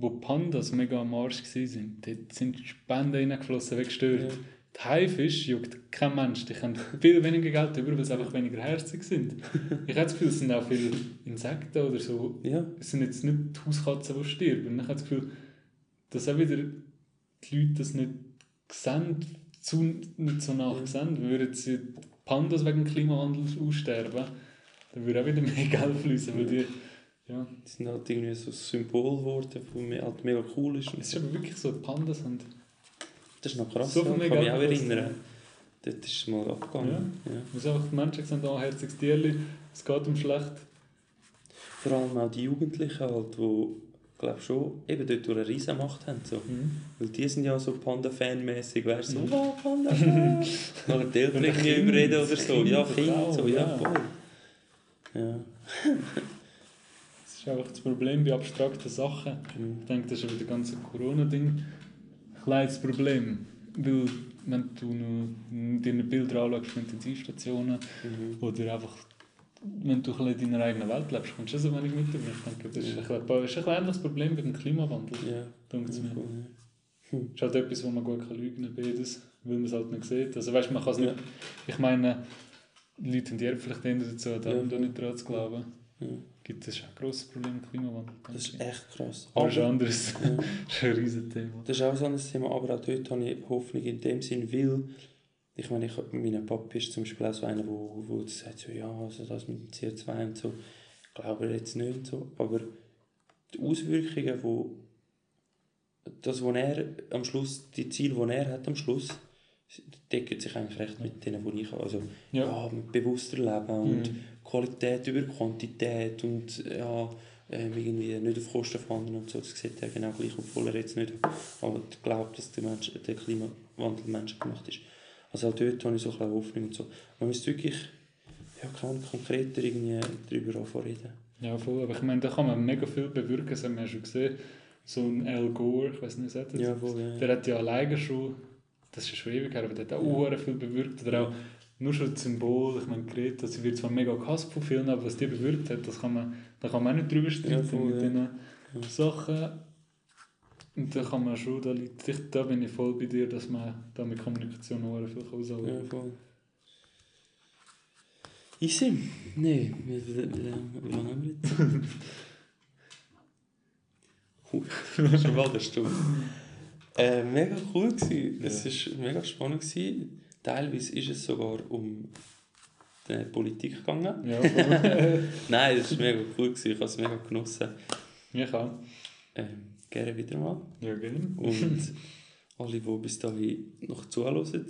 wo Pandas mega am Arsch waren, dort sind die Spenden reingeflossen, weggestört. Ja. Die Haifisch juckt kein Mensch, die haben viel weniger Geld über, weil sie einfach weniger herzig sind. Ich habe das Gefühl, es sind auch viele Insekten oder so. Ja, Es sind jetzt nicht die Hauskatzen, die sterben. Ich habe das Gefühl, dass auch wieder die Leute das nicht sehen, zu, nicht so nach Ja. sehen. Würden die Pandas wegen Klimawandel aussterben, dann würde auch wieder mehr Geld fließen, weil die, ja, die sind halt irgendwie so ein Symbol geworden, das mir halt mega cool ist. es ist aber wirklich so, Pandas haben Das ist noch krass, So ja, kann mich auch erinnern. Dort ist es mal abgegangen. Ja. Weil sie einfach die Menschen sehen, oh, herziges Tierli, es geht ihm schlecht. Vor allem auch die Jugendlichen, halt, die glaube schon eben dort durch eine riesen Macht haben. So. Weil die sind ja so Panda-Fan-mäßig, weißt du, so, Mhm. oh, Panda-Fan. Oder die Eltern überreden oder so. Ja, auch, so, ja, ja. voll. Ja. Das ist einfach das Problem bei abstrakten Sachen. Mhm. Ich denke, das ist aber das ganze Corona-Ding ein kleines Problem. Weil, wenn du noch dir Bilder anschaust von Intensivstationen Mhm. oder einfach, wenn du ein in deiner eigenen Welt lebst, kommst du so wenig mit. Ich denke, das ist ein, bisschen, das ist ein ähnliches Problem mit dem Klimawandel. Ja, denke ich mir. voll, ja. Das ist halt etwas, wo man gut kann lügen kann, beides, weil man es halt nicht sieht. Also weißt, man kann es Ja. nicht... Ich meine, die Leute tendieren vielleicht eher dazu, da, Ja. da nicht dran zu glauben. Ja. Gibt es ist auch ein grosses Problem mit Klimawandel. Das ist ich. echt krass. Aber das ist ein anderes, ja. das ist ein riesen Thema. Das ist auch so ein Thema, aber auch dort habe ich Hoffnung in dem Sinn, weil ich meine, ich, mein Papa ist zum Beispiel auch so einer, wo, wo sagt so, ja, also das mit dem CO2 und so, ich glaube jetzt nicht und so, aber die Auswirkungen, wo das, was er am Schluss, die Ziele, die er hat am Schluss, decken sich eigentlich recht mit denen, die ich habe. Also, ja. Ja. mit bewusster Leben und Mhm. Qualität über Quantität und ja, ähm, irgendwie nicht auf Kosten von anderen und so. Das sieht er genau gleich, obwohl er jetzt nicht aber glaubt, dass der, Mensch, der Klimawandel menschengemacht ist. Also auch dort habe ich so ein Hoffnung und so. Man müsste wirklich ja, kann konkreter irgendwie darüber reden. Ja, voll. Aber ich meine, da kann man mega viel bewirken. Das haben wir ja schon gesehen. So ein Al Gore, ich weiß nicht, was er Ja, das voll, ja. Der hat ja alleine schon, das ist schon ewig her, aber der hat auch viel bewirkt. Oder auch nur schon das Symbol, ich meine, Greta, sie wird zwar mega gehasst von vielen, aber was die bewirkt hat, das kann man, da kann man auch nicht drüber streiten Ja, voll, mit ja. diesen Ja. Sachen. Und da kann man schon, da, liegt, ich, da bin ich voll bei dir, dass man da mit Kommunikation auch viel ausholen Ja, voll. Wie, wie, wie lange haben wir jetzt? Schon bald eine Stunde. Äh, mega cool gewesen. Es Ja. war mega spannend. Gewesen. Teilweise ist es sogar um die Politik gegangen. Ja. Nein, es war mega cool. Gewesen. Ich habe es mega genossen. ich auch. Ähm, gerne wieder mal. Ja, gerne. Und alle, die bis dahin noch zuhören,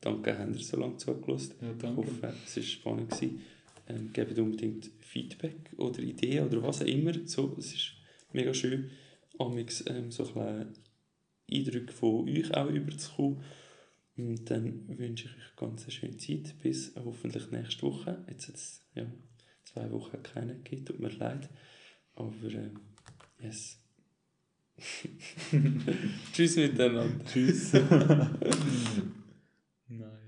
danke, haben ihr so lange zugelassen. Ja, Ich danke. hoffe, es war spannend. Gewesen. Ähm, gebt unbedingt Feedback oder Ideen oder was auch immer. So, es ist mega schön, amix ähm, so ein bisschen Eindrücke von euch auch überzukommen. Und dann wünsche ich euch ganz eine schöne Zeit. Bis hoffentlich nächste Woche. Jetzt hat es ja, zwei Wochen keinen gegeben, tut mir leid. Aber ähm, yes. Tschüss miteinander. Tschüss.